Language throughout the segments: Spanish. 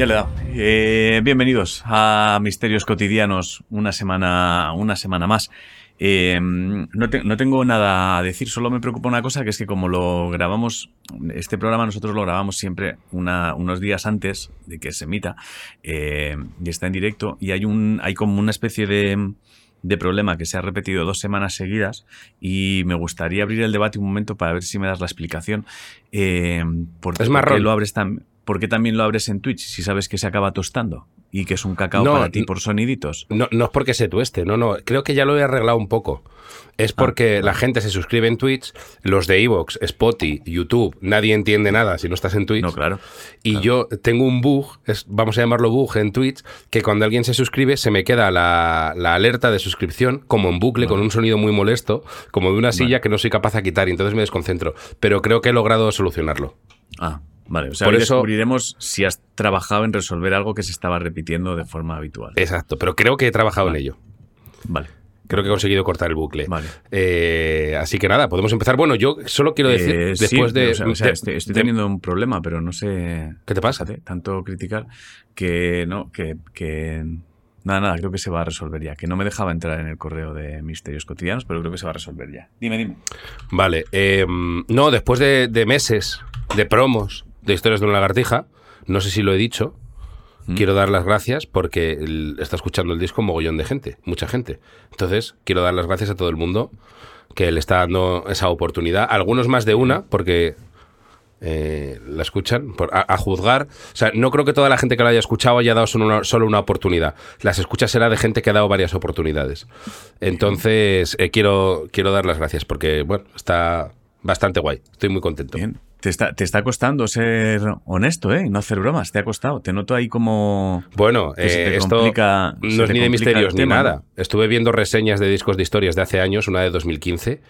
Ya le he dado. Eh, bienvenidos a Misterios Cotidianos, una semana, una semana más. Eh, no, te- no tengo nada a decir, solo me preocupa una cosa, que es que como lo grabamos, este programa nosotros lo grabamos siempre una- unos días antes de que se emita, eh, y está en directo, y hay, un, hay como una especie de, de problema que se ha repetido dos semanas seguidas, y me gustaría abrir el debate un momento para ver si me das la explicación. Eh, ¿por, Es lo abres tan- ¿Por qué también lo abres en Twitch si sabes que se acaba tostando? Y que es un cacao No, para ti por soniditos. No, no es porque se tueste, no, no. Creo que ya lo he arreglado un poco. Es porque la gente se suscribe en Twitch, los de Evox, Spotify, YouTube, nadie entiende nada si no estás en Twitch. No, claro. Y yo tengo un bug, es- vamos a llamarlo bug en Twitch, que cuando alguien se suscribe se me queda la, la alerta de suscripción como en bucle, con un sonido muy molesto, como de una silla que no soy capaz de quitar y entonces me desconcentro. Pero creo que he logrado solucionarlo. Ah, vale. O sea, Por hoy eso- descubriremos si has trabajado en resolver algo que se estaba repitiendo de forma habitual. Exacto, pero creo que he trabajado Vale. en ello. Vale. Creo que he conseguido cortar el bucle. Vale. Eh, así que nada, podemos empezar. Bueno, yo solo quiero decir, Eh, sí, después de... o sea, o sea, de- estoy, estoy de- teniendo un problema, pero no sé. ¿Qué te pasa? Tanto criticar que no, que, que. Nada, nada, creo que se va a resolver ya. Que no me dejaba entrar en el correo de Misterios Cotidianos, pero creo que se va a resolver ya. Dime, dime. Vale. eh, no, después de, de meses de promos de historias de una lagartija, no sé si lo he dicho, ¿Mm? quiero dar las gracias porque el- está escuchando el disco un mogollón de gente, mucha gente. Entonces, quiero dar las gracias a todo el mundo que le está dando esa oportunidad. Algunos más de una, porque eh, la escuchan por- a, a juzgar. O sea, no creo que toda la gente que la haya escuchado haya dado solo una, solo una oportunidad. Las escuchas será de gente que ha dado varias oportunidades. Entonces, eh, quiero, quiero dar las gracias porque, bueno, está bastante guay. Estoy muy contento. Bien. Te está, te está costando ser honesto, ¿eh? No hacer bromas. Te ha costado. Te noto ahí como. Bueno, Que se eh, te esto complica- se no es te ni de misterios ni nada. Estuve viendo reseñas de discos de historias de hace años, una de 2015,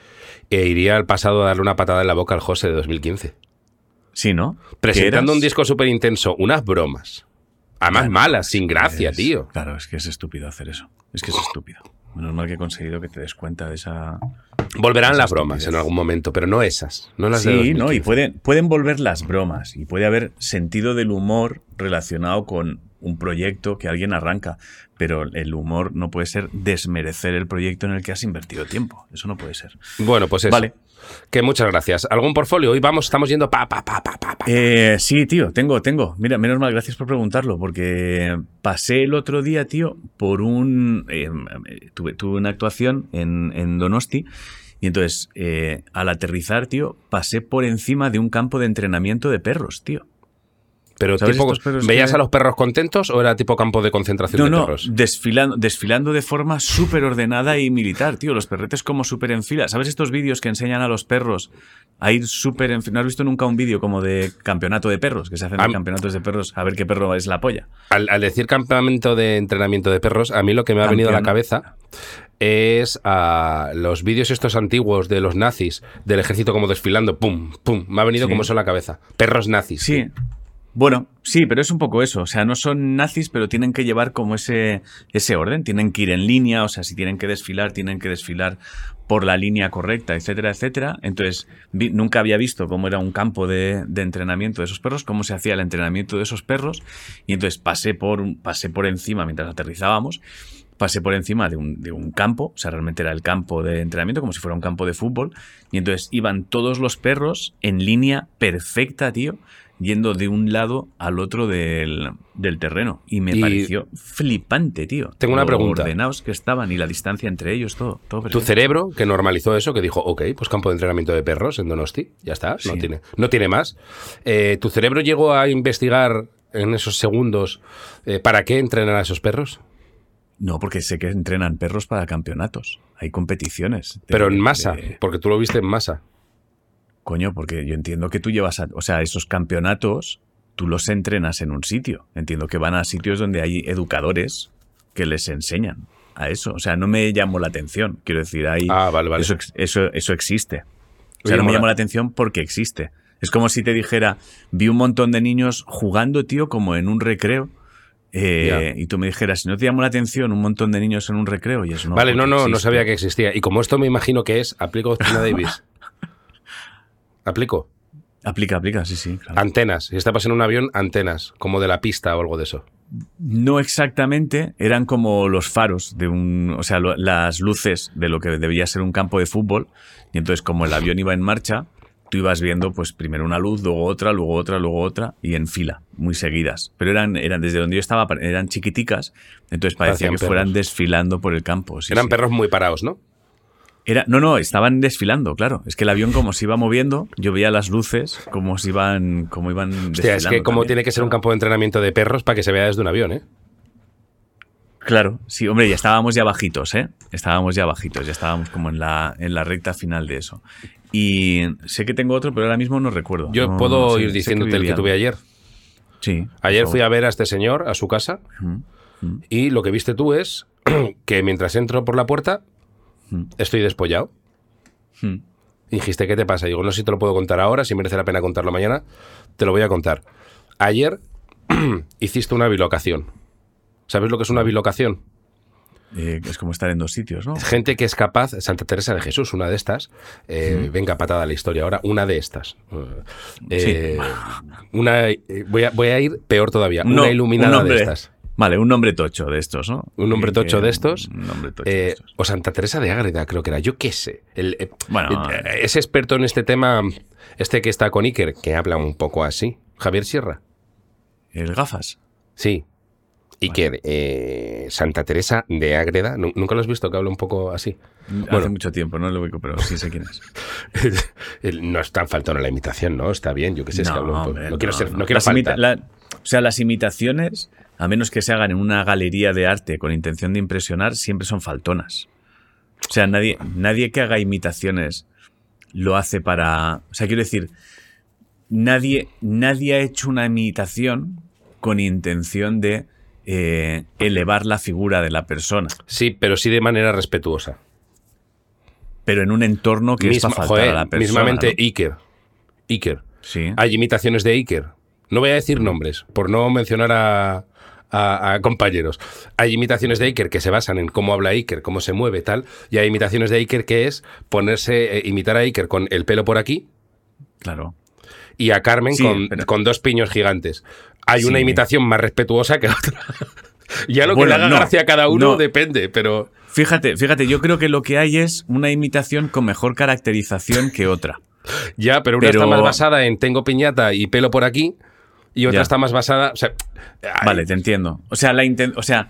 e iría al pasado a darle una patada en la boca al José de 2015. Sí, ¿no? Presentando ¿Qué un disco súper intenso, unas bromas. Además Claro, malas, sin gracia, Es- tío. Claro, es que es estúpido hacer eso. Es que es estúpido. Menos mal que he conseguido que te des cuenta de esa. Volverán las bromas en algún momento, pero no esas, no las de Sí, 2015. ¿no? Y pueden, pueden volver las bromas. Y puede haber sentido del humor relacionado con un proyecto que alguien arranca. Pero el humor no puede ser desmerecer el proyecto en el que has invertido tiempo. Eso no puede ser. Bueno, pues eso. Vale. Que muchas gracias. ¿Algún portfolio? Hoy vamos, estamos yendo pa, pa, pa, pa, pa, pa. Eh, sí, tío, tengo, tengo. Mira, menos mal, gracias por preguntarlo, porque pasé el otro día, tío, por un... eh, tuve, una actuación en, en Donosti y entonces, eh, al aterrizar, tío, pasé por encima de un campo de entrenamiento de perros, tío. Pero ¿sabes tipo, ¿veías que- a los perros contentos o era tipo campo de concentración No, de no, perros? desfilando, desfilando de forma súper ordenada y militar, tío. Los perretes como súper en fila. ¿Sabes estos vídeos que enseñan a los perros a ir súper en fila? ¿No has visto nunca un vídeo como de campeonato de perros? Que se hacen Am- campeonatos de perros a ver qué perro es la polla. Al, al decir campamento de entrenamiento de perros, a mí lo que me ha venido a la cabeza es a los vídeos estos antiguos de los nazis, del ejército como desfilando, pum, pum, me ha venido Sí. como eso a la cabeza. Perros nazis. Sí. Bueno, sí, pero es un poco eso. O sea, no son nazis, pero tienen que llevar como ese, ese orden. Tienen que ir en línea. O sea, si tienen que desfilar, tienen que desfilar por la línea correcta, etcétera, etcétera. Entonces, nunca había visto cómo era un campo de, de entrenamiento de esos perros, cómo se hacía el entrenamiento de esos perros. Y entonces pasé por, pasé por encima mientras aterrizábamos. Pasé por encima de un, de un campo, o sea, realmente era el campo de entrenamiento, como si fuera un campo de fútbol. Y entonces iban todos los perros en línea perfecta, tío, yendo de un lado al otro del, del terreno. Y me Y- pareció flipante, tío. Tengo una Lo pregunta. ordenados que estaban y la distancia entre ellos, todo. todo Tu cerebro, que normalizó eso, que dijo, ok, pues campo de entrenamiento de perros en Donosti, ya está, no, tiene, no tiene más. Eh, ¿Tu cerebro llegó a investigar en esos segundos eh, para qué entrenar a esos perros? No, porque sé que entrenan perros para campeonatos. Hay competiciones. de- Pero en masa, de- porque tú lo viste en masa. Coño, porque yo entiendo que tú llevas a, o sea, esos campeonatos, tú los entrenas en un sitio. Entiendo que van a sitios donde hay educadores que les enseñan a eso. O sea, no me llamó la atención. Quiero decir, hay, Ah, vale, vale. Eso, eso, eso existe. O sea, Oye, no me llamó la atención porque existe. Es como si te dijera, vi un montón de niños jugando, tío, como en un recreo. eh, y tú me dijeras, si no te llamó la atención un montón de niños en un recreo y eso no. vale, no, no, no sabía que existía. Y como esto me imagino que es, aplico Tina Davis. ¿Aplico? Aplica, aplica, sí, sí. claro. Antenas. Si estabas en un avión, antenas, como de la pista o algo de eso. No exactamente, eran como los faros de un, o sea, lo- las luces de lo que debía ser un campo de fútbol. Y entonces, como el avión iba en marcha, tú ibas viendo, pues primero una luz, luego otra, luego otra, luego otra, y en fila, muy seguidas. Pero eran, eran desde donde yo estaba, eran chiquiticas, entonces parecía Parecían que fueran desfilando por el campo. sí, Eran sí. perros muy parados, ¿no? Era, no, no, estaban desfilando, claro. Es que el avión como se iba moviendo, yo veía las luces como se iban, como iban Hostia, es que como también. tiene que ser un campo de entrenamiento de perros para que se vea desde un avión, ¿eh? Claro, sí, hombre, ya estábamos ya bajitos, ¿eh? Estábamos ya bajitos, ya estábamos como en la, en la recta final de eso. Y sé que tengo otro, pero ahora mismo no recuerdo. Yo No- puedo ir diciéndote el que tuve ayer. Sí. Ayer fui a ver a este señor a su casa y lo que viste tú es que mientras entro por la puerta estoy despollado. Hmm. Dijiste, ¿qué te pasa? Digo, no sé si te lo puedo contar ahora, si merece la pena contarlo mañana. Te lo voy a contar. Ayer hiciste una bilocación. ¿Sabes lo que es una bilocación? Eh, es como estar en dos sitios, ¿no? Gente que es capaz, Santa Teresa de Jesús, una de estas, eh, venga patada la historia ahora, una de estas. Eh, una, voy, a, voy a ir peor todavía, No, una iluminada un de estas. Vale, un nombre tocho de estos, ¿no? Un nombre tocho que- de estos. Un nombre tocho eh, de estos. o Santa Teresa de Ágreda, creo que era. Yo qué sé. El, eh, Bueno. eh, ese experto en este tema, este que está con Iker, que habla un poco así. Javier Sierra. El gafas. Sí. Iker, eh, Santa Teresa de Ágreda. Nu- ¿Nunca lo has visto que habla un poco así? Hace mucho tiempo, no lo ubico, pero sí sé quién es. No es tan faltón la imitación, ¿no? Está bien, yo qué sé, es que hablo un poco. hombre, No quiero ser, no quiero Las imita- faltar. la- o sea, las imitaciones, a menos que se hagan en una galería de arte con intención de impresionar, siempre son faltonas. O sea, nadie, nadie que haga imitaciones lo hace para. O sea, quiero decir, nadie, nadie ha hecho una imitación con intención de eh, elevar la figura de la persona, Sí, pero sí de manera respetuosa. pero en un entorno que es Misma- para faltar joder, a la persona. mismamente ¿no? Iker. Iker. Sí. Hay imitaciones de Iker. No voy a decir nombres, por no mencionar a, a- a compañeros. Hay imitaciones de Iker que se basan en cómo habla Iker, cómo se mueve, tal. Y hay imitaciones de Iker que es ponerse, eh, imitar a Iker con el pelo por aquí Claro. y a Carmen Sí, con, pero- con dos piños gigantes. Hay una imitación más respetuosa que otra. ya lo Bueno, que le haga no, gracia a cada uno no. depende, pero... Fíjate, fíjate, yo creo que lo que hay es una imitación con mejor caracterización que otra. Ya, pero una Pero- está más basada en tengo piñata y pelo por aquí y otra Ya. está más basada... O sea, ay, Vale, te entiendo. O sea, la o sea,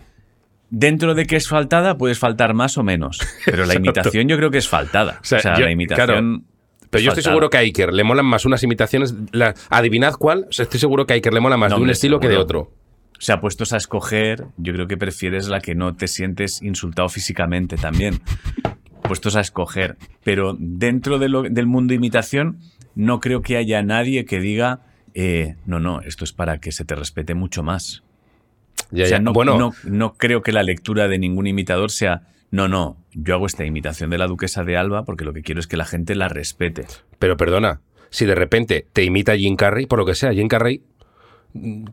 dentro de que es faltada, puedes faltar más o menos. Pero la imitación yo creo que es faltada. O sea, sea, yo- la imitación. Pero yo estoy seguro que a Iker le molan más unas imitaciones. la- adivinad cuál. O sea, estoy seguro que a Iker le mola más No, de un estilo que de otro. O sea, puestos a escoger, yo creo que prefieres la que no te sientes insultado físicamente también. Puestos a escoger. Pero dentro de lo- del mundo imitación, no creo que haya nadie que diga, eh, no, no, esto es para que se te respete mucho más. Ya, o sea, ya. no, bueno, no, no creo que la lectura de ningún imitador sea, no, no, yo hago esta imitación de la duquesa de Alba porque lo que quiero es que la gente la respete. pero perdona. Si de repente te imita Jim Carrey, por lo que sea, Jim Carrey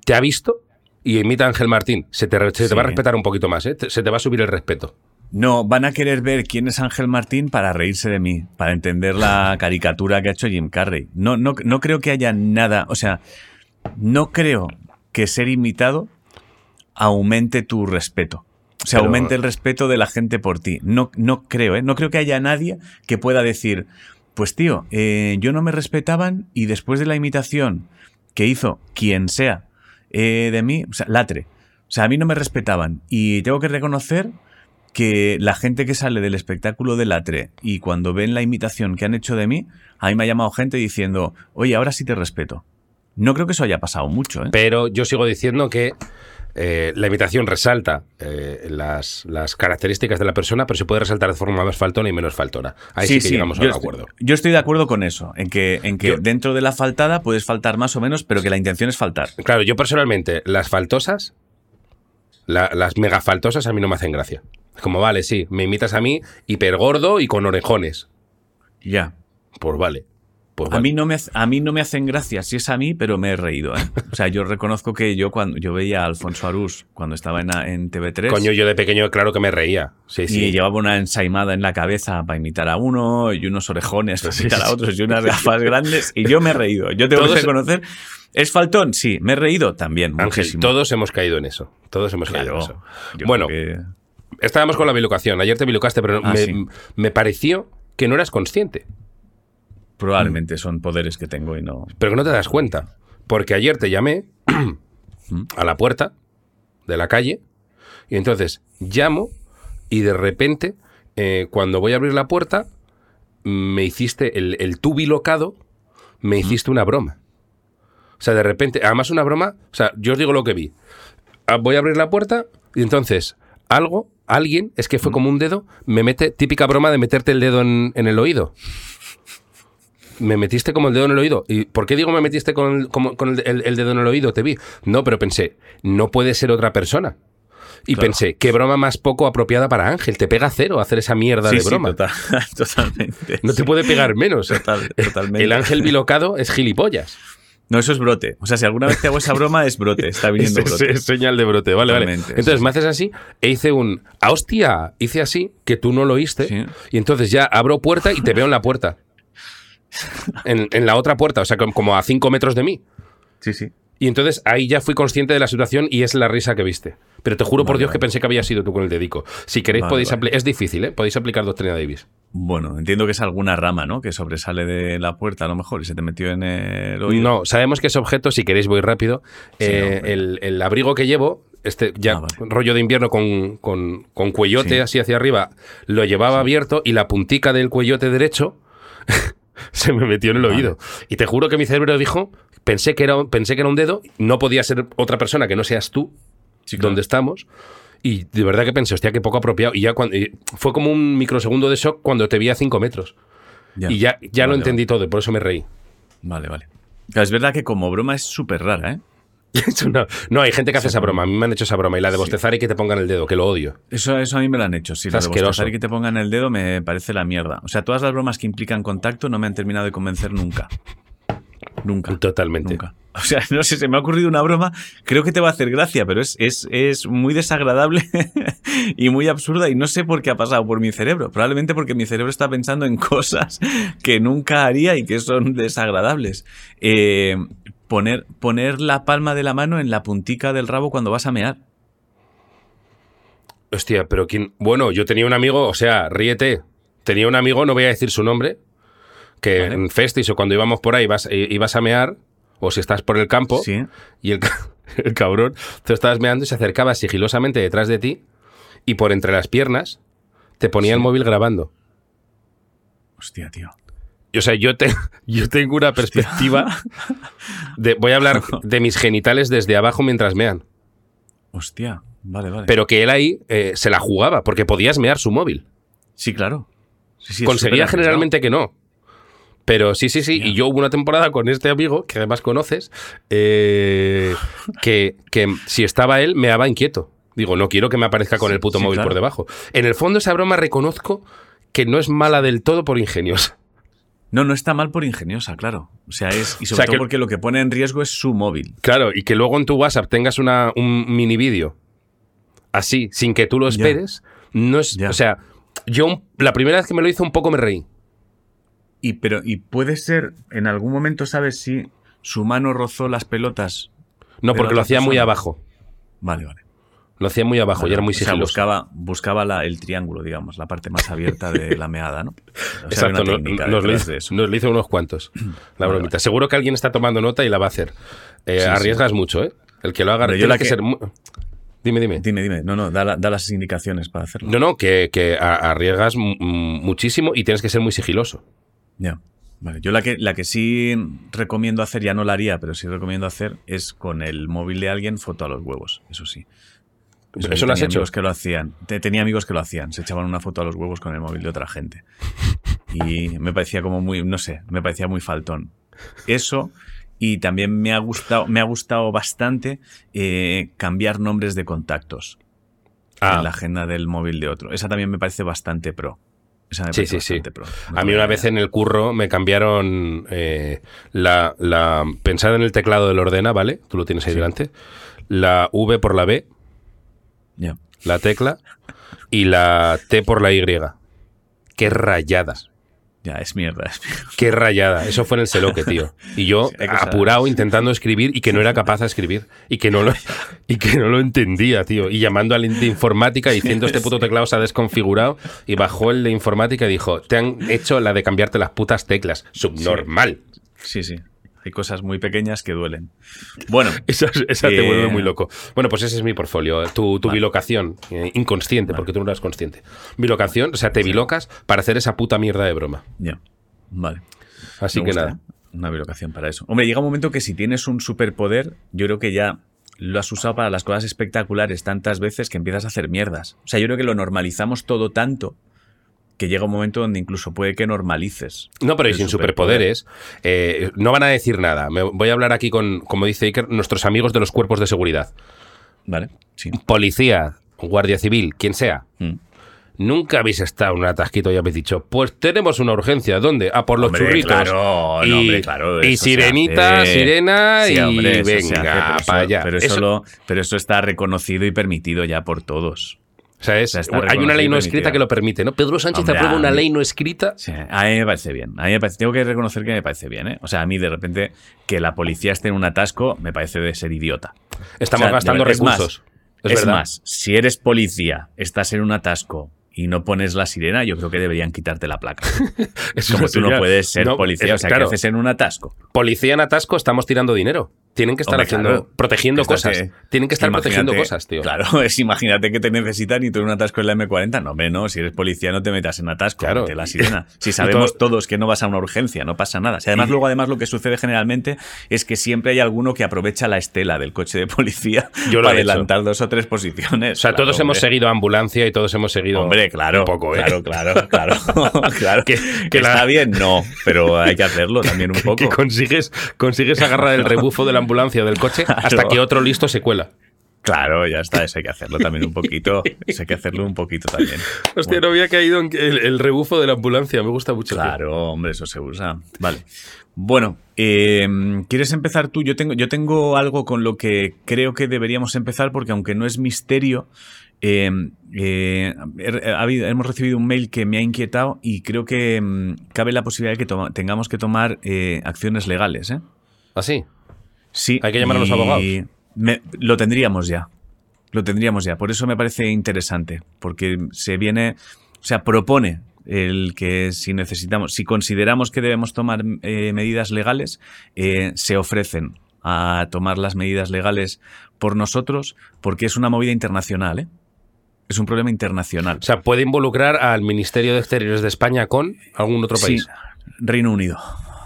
te ha visto y imita a Ángel Martín, se te, re- se te Sí. va a respetar un poquito más, ¿eh? Se te va a subir el respeto. No, van a querer ver quién es Ángel Martín para reírse de mí, para entender la caricatura que ha hecho Jim Carrey. No, no, no creo que haya nada, o sea, no creo que ser imitado aumente tu respeto. O sea, Pero- aumente el respeto de la gente por ti. No, no creo, ¿eh? No creo que haya nadie que pueda decir, pues tío, eh, yo no me respetaban y después de la imitación que hizo quien sea eh, de mí, o sea, latre. O sea, a mí no me respetaban y tengo que reconocer que la gente que sale del espectáculo de Latre y cuando ven la imitación que han hecho de mí, a mí me ha llamado gente diciendo, oye, ahora sí te respeto. No creo que eso haya pasado mucho, ¿eh? Pero yo sigo diciendo que eh, la imitación resalta eh, las, las características de la persona, pero se puede resaltar de forma más faltona y menos faltona. Ahí sí, que llegamos a un estoy- acuerdo. Yo estoy de acuerdo con eso, en que, en que Yo- dentro de la faltada puedes faltar más o menos, pero que la intención es faltar. Claro, yo personalmente, las faltosas, la- las megafaltosas a mí no me hacen gracia. Es como, vale, sí, me imitas a mí hipergordo y con orejones. Ya. Pues vale. Pues A mí, no me, a mí no me hacen gracia si es a mí, pero me he reído. ¿eh? O sea, yo reconozco que yo cuando yo veía a Alfonso Arús cuando estaba en, en TV3 Coño, yo de pequeño, claro que me reía. Sí, y sí. llevaba una ensaimada en la cabeza para imitar a uno y unos orejones para imitar a otros y unas gafas grandes y yo me he reído. Yo tengo que reconocer. ¿Es faltón? Sí. ¿Me he reído? También. Ángel, muchísimo. todos hemos caído en eso. Todos hemos caído en eso. Bueno, que- estábamos con la bilocación. Ayer te bilocaste, pero Ah, me, sí. me pareció que no eras consciente. probablemente son poderes que tengo y no. Pero que no te das cuenta. Porque ayer te llamé a la puerta de la calle y entonces llamo y de repente eh, cuando voy a abrir la puerta me hiciste el, el tú bilocado, me hiciste una broma. O sea, de repente, además una broma, o sea, yo os digo lo que vi. Ah, Voy a abrir la puerta y entonces algo, alguien, es que fue como un dedo, me mete, típica broma de meterte el dedo en, en el oído. Me metiste como el dedo en el oído. ¿Y por qué digo me metiste con, el, como- con el, el- el dedo en el oído? Te vi. No, pero pensé, no puede ser otra persona. Y Claro. pensé, qué broma más poco apropiada para Ángel. Te pega cero hacer esa mierda Sí, de sí, broma. total- totalmente. No te puede pegar menos. Total- totalmente. El ángel bilocado es gilipollas. No, eso es brote. O sea, si alguna vez te hago esa broma, es brote. Está viniendo Es- brote. es señal de brote, vale, vale. Entonces sí, me haces así e hice un, ¡ah, hostia! Hice así, que tú no lo oíste. Sí. Y entonces ya abro puerta y te veo en la puerta. En, en la otra puerta, o sea, como- como a cinco metros de mí. Sí, sí. Y entonces ahí ya fui consciente de la situación y es la risa que viste. Pero te juro por Vale, Dios que pensé que había sido tú con el dedico. Si queréis Vale, podéis aplicar... Es difícil, ¿eh? Podéis aplicar Doctrina Davis. Bueno, entiendo que es alguna rama, ¿no? Que sobresale de la puerta, a lo mejor, y se te metió en el oído. No, sabemos que ese objeto, si queréis voy rápido, Sí, eh, el, el abrigo que llevo, este ya Ah, vale. rollo de invierno con, con, con cuellote Sí. así hacia arriba, lo llevaba abierto y la puntica del cuellote derecho se me metió en el Vale. oído. Y te juro que mi cerebro dijo, pensé que, era, pensé que era un dedo, no podía ser otra persona que no seas tú, Sí, claro. donde estamos. Y de verdad que pensé, hostia, qué poco apropiado. Y ya cuando, y fue como un microsegundo de shock cuando te vi a cinco metros. Y ya, ya lo Vale, entendí todo, y por eso me reí. Vale, vale. Es verdad que como broma es súper rara, ¿eh? No, no, hay gente que hace esa broma. A mí me han hecho esa broma. Y la de bostezar y que te pongan el dedo, que lo odio. Eso, eso a mí me lo han hecho. Si Es lo de asqueroso. bostezar y que te pongan el dedo me parece la mierda. O sea, todas las bromas que implican contacto no me han terminado de convencer nunca. Nunca. Totalmente. Nunca. O sea, no sé, se me ha ocurrido una broma, creo que te va a hacer gracia, pero es, es, es muy desagradable y muy absurda y no sé por qué ha pasado por mi cerebro. Probablemente porque mi cerebro está pensando en cosas que nunca haría y que son desagradables. Eh, poner, poner la palma de la mano en la puntica del rabo cuando vas a mear. Hostia, pero quién. Bueno, yo tenía un amigo, o sea, ríete. Tenía un amigo, no voy a decir su nombre, que Vale. en festis o cuando íbamos por ahí ibas, ibas a mear, o si estás por el campo, Sí. y el, ca- el cabrón, tú estabas meando y se acercaba sigilosamente detrás de ti, y por entre las piernas te ponía el móvil grabando. Hostia, tío. O sea, yo, te, yo tengo una perspectiva de. Voy a hablar de mis genitales desde abajo mientras mean. Hostia. Vale, vale. Pero que él ahí eh, se la jugaba, porque podías mear su móvil. sí, claro. Sí, sí, es Conseguía generalmente que no. Pero sí, sí, sí. Y yo hubo una temporada con este amigo, que además conoces, eh, que, que si estaba él, me daba inquieto. Digo, no quiero que me aparezca con el puto Sí, móvil claro. por debajo. En el fondo, esa broma reconozco que no es mala del todo por ingeniosa. No, no está mal por ingeniosa, claro. O sea, es. Y sobre sea, todo que- porque lo que pone en riesgo es su móvil. Claro, y que luego en tu WhatsApp tengas una, un mini vídeo así, sin que tú lo Ya. esperes, no es. Ya. O sea, yo la primera vez que me lo hizo un poco me reí. Y, pero, y puede ser, en algún momento, ¿sabes si su mano rozó las pelotas? No, porque lo hacía muy abajo. Vale, vale. Lo hacía muy abajo y era muy o sea, sigiloso. buscaba, buscaba la- el triángulo, digamos, la parte más abierta de la meada, ¿no? O sea, Exacto, una no- técnica nos, lo hizo, nos lo hizo unos cuantos. La Vale, bromita. vale. Seguro que alguien está tomando nota y la va a hacer. Eh, Sí, sí. arriesgas mucho, ¿eh? El que lo haga yo tiene la que, que- ser. mu- Dime, dime. Dime, dime. No, no, da, la- da las indicaciones para hacerlo. No, no, que, arriesgas mu- muchísimo y tienes que ser muy sigiloso. Ya. Vale. Yo la que, la que sí recomiendo hacer, ya no la haría, pero sí recomiendo hacer, es con el móvil de alguien foto a los huevos. Eso sí. ¿Eso lo has hecho? que lo hacían. Te- Tenía amigos que lo hacían. Se echaban una foto a los huevos con el móvil de otra gente. Y me parecía como muy, no sé, me parecía muy faltón. Eso. Y también me ha gustado, me ha gustado bastante eh, cambiar nombres de contactos Ah, en la agenda del móvil de otro. Esa también me parece bastante pro. Sí, sí, sí. bastante pro. No A mí una vez en el curro me cambiaron eh, la, la. Pensad en el teclado del ordena, ¿vale? Tú lo tienes ahí delante. La V por la B, la tecla, y la T por la Y. Qué rayada. Ya, es mierda. es mierda. Qué rayada. Eso fue en el Seloque, tío. Y yo, Sí, apurado, intentando escribir y que no era capaz de escribir. Y que no lo, y que no lo entendía, tío. Y llamando al de informática diciendo este puto teclado se ha desconfigurado. Y bajó el de informática y dijo, te han hecho la de cambiarte las putas teclas. Subnormal. Sí, sí. Hay cosas muy pequeñas que duelen. Bueno, Esa, esa te Eh, vuelve muy loco. Bueno, pues ese es mi portfolio. Tu, tu Vale. bilocación, eh, inconsciente, porque tú no eras consciente. Bilocación, o sea, te bilocas para hacer esa puta mierda de broma. ya. Vale. Así Me que gusta, nada. ¿eh? Una bilocación para eso. Hombre, llega un momento que si tienes un superpoder, yo creo que ya lo has usado para las cosas espectaculares tantas veces que empiezas a hacer mierdas. O sea, yo creo que lo normalizamos todo tanto que llega un momento donde incluso puede que normalices. No, pero y sin superpoder. superpoderes, eh, no van a decir nada. Me voy a hablar aquí con, como dice Iker, nuestros amigos de los cuerpos de seguridad. Vale, sí. Policía, guardia civil, quien sea. Mm. Nunca habéis estado en un atasquito y habéis dicho, pues tenemos una urgencia. ¿Dónde? A por los Hombre, churritos. claro, y, no, hombre, claro, y sirenita, sirena Sí, y hombre, hace, venga, eso- para allá. Pero eso, Eso- lo- pero eso está reconocido y permitido ya por todos. O sea, es- o sea, está hay una ley no escrita que lo permite, ¿no? Pedro Sánchez Hombre, aprueba una mí- ley no escrita. Sí, a mí me parece bien. A mí me parece, tengo que reconocer que me parece bien, ¿eh? O sea, a mí de repente que la policía esté en un atasco me parece de ser idiota. Estamos O sea, gastando es más, recursos. Es, más, si eres policía, estás en un atasco y no pones la sirena, yo creo que deberían quitarte la placa. Como tú no puedes ser No, policía, es- o sea, claro, ¿qué haces en un atasco? Policía en atasco, estamos tirando dinero. Tienen que estar Hombre, haciendo, claro. protegiendo cosas. que- Tienen que estar protegiendo cosas, tío. Claro, es imagínate que te necesitan y tú en un atasco en la M40. No, hombre, no. Si eres policía, no te metas en atasco. Claro. mete la sirena. Si sabemos todo- todos que no vas a una urgencia, no pasa nada. Si además, Y- luego, además, lo que sucede generalmente es que siempre hay alguno que aprovecha la estela del coche de policía Yo para hecho. adelantar dos o tres posiciones. O sea, Claro, todos hemos seguido ambulancia y todos hemos seguido. Hombre, claro. Un poco, ¿eh? Claro, claro, claro. claro. Que- que, que la- está bien, no, pero hay que hacerlo también un poco. Que consigues, consigues agarrar el rebufo de la ambulancia o del coche hasta Claro. que otro listo se cuela. Claro, ya está, eso hay que hacerlo también un poquito. Eso hay que hacerlo un poquito también. Hostia, Bueno. no había caído en el, el rebufo de la ambulancia. Me gusta mucho. tío. Claro, hombre, eso se usa. Vale. Bueno, eh, ¿quieres empezar tú? Yo tengo, yo tengo algo con lo que creo que deberíamos empezar, porque aunque no es misterio, eh, eh, he- ha habido- hemos recibido un mail que me ha inquietado y creo que mm, cabe la posibilidad de que tengamos que tomar eh, acciones legales. ¿eh? Así. Sí. Hay que llamar a los abogados. me- lo tendríamos ya. Lo tendríamos ya. Por eso me parece interesante. Porque se viene. O sea, propone el que si necesitamos, si consideramos que debemos tomar eh, medidas legales, eh, se ofrecen a tomar las medidas legales por nosotros, porque es una movida internacional, ¿eh? Es un problema internacional. O sea, puede involucrar al Ministerio de Exteriores de España con algún otro país. Sí, Reino Unido.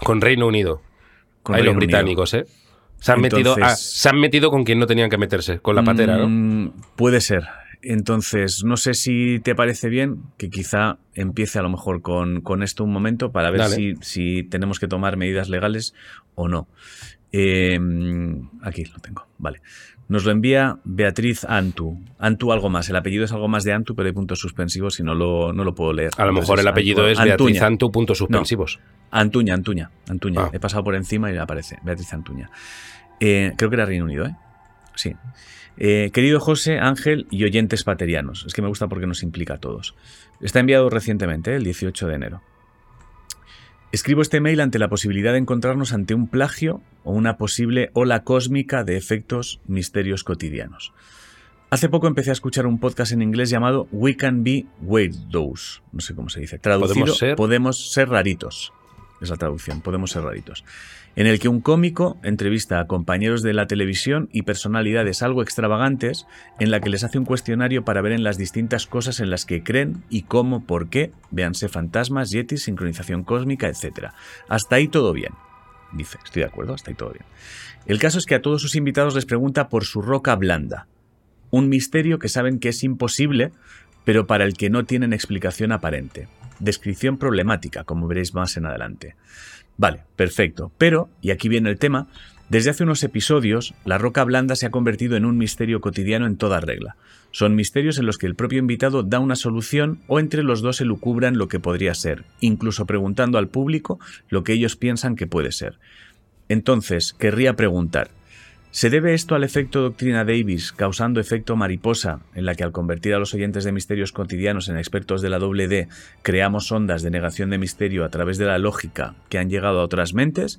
Con Reino Unido. Con Ahí los Unido. británicos, ¿eh? Se han, metido, se han metido con quien no tenían que meterse, con la patera, ¿no? Mm, Puede ser. Entonces, no sé si te parece bien que quizá empiece a lo mejor con, con esto un momento para ver si, si tenemos que tomar medidas legales o no. Eh, aquí lo tengo, vale. Nos lo envía Beatriz Antu. Antu algo más. El apellido es algo más de Antu, pero hay puntos suspensivos y no lo, no lo puedo leer. A lo Entonces mejor el apellido Antu- es Beatriz Antuña. Antu, puntos suspensivos. Antuña, Antuña, Antuña. Ah. He pasado por encima y aparece, Beatriz Antuña. Eh, creo que era Reino Unido, ¿eh? Sí. Eh, querido José, Ángel y oyentes paterianos. Es que me gusta porque nos implica a todos. Está enviado recientemente, ¿eh? el 18 de enero. Escribo este mail ante la posibilidad de encontrarnos ante un plagio o una posible ola cósmica de efectos misterios cotidianos. Hace poco empecé a escuchar un podcast en inglés llamado We Can Be Weirdos. No sé cómo se dice. Traducido, Podemos ser- podemos ser raritos. Es la traducción, podemos ser raritos. En el que un cómico entrevista a compañeros de la televisión y personalidades algo extravagantes, en la que les hace un cuestionario para ver en las distintas cosas en las que creen y cómo, por qué, véanse fantasmas, yetis, sincronización cósmica, etc. Hasta ahí todo bien. Dice, estoy de acuerdo, hasta ahí todo bien. El caso es que a todos sus invitados les pregunta por su roca blanda. Un misterio que saben que es imposible, pero para el que no tienen explicación aparente. Descripción problemática, como veréis más en adelante. Vale, perfecto. Pero, y aquí viene el tema, Desde hace unos episodios, la roca blanda se ha convertido en un misterio cotidiano en toda regla. Son misterios en los que el propio invitado da una solución o entre los dos se lucubran lo que podría ser, incluso preguntando al público lo que ellos piensan que puede ser. Entonces, querría preguntar, ¿Se debe esto al efecto doctrina Davis, causando efecto mariposa, en la que al convertir a los oyentes de misterios cotidianos en expertos de la doble D, creamos ondas de negación de misterio a través de la lógica que han llegado a otras mentes?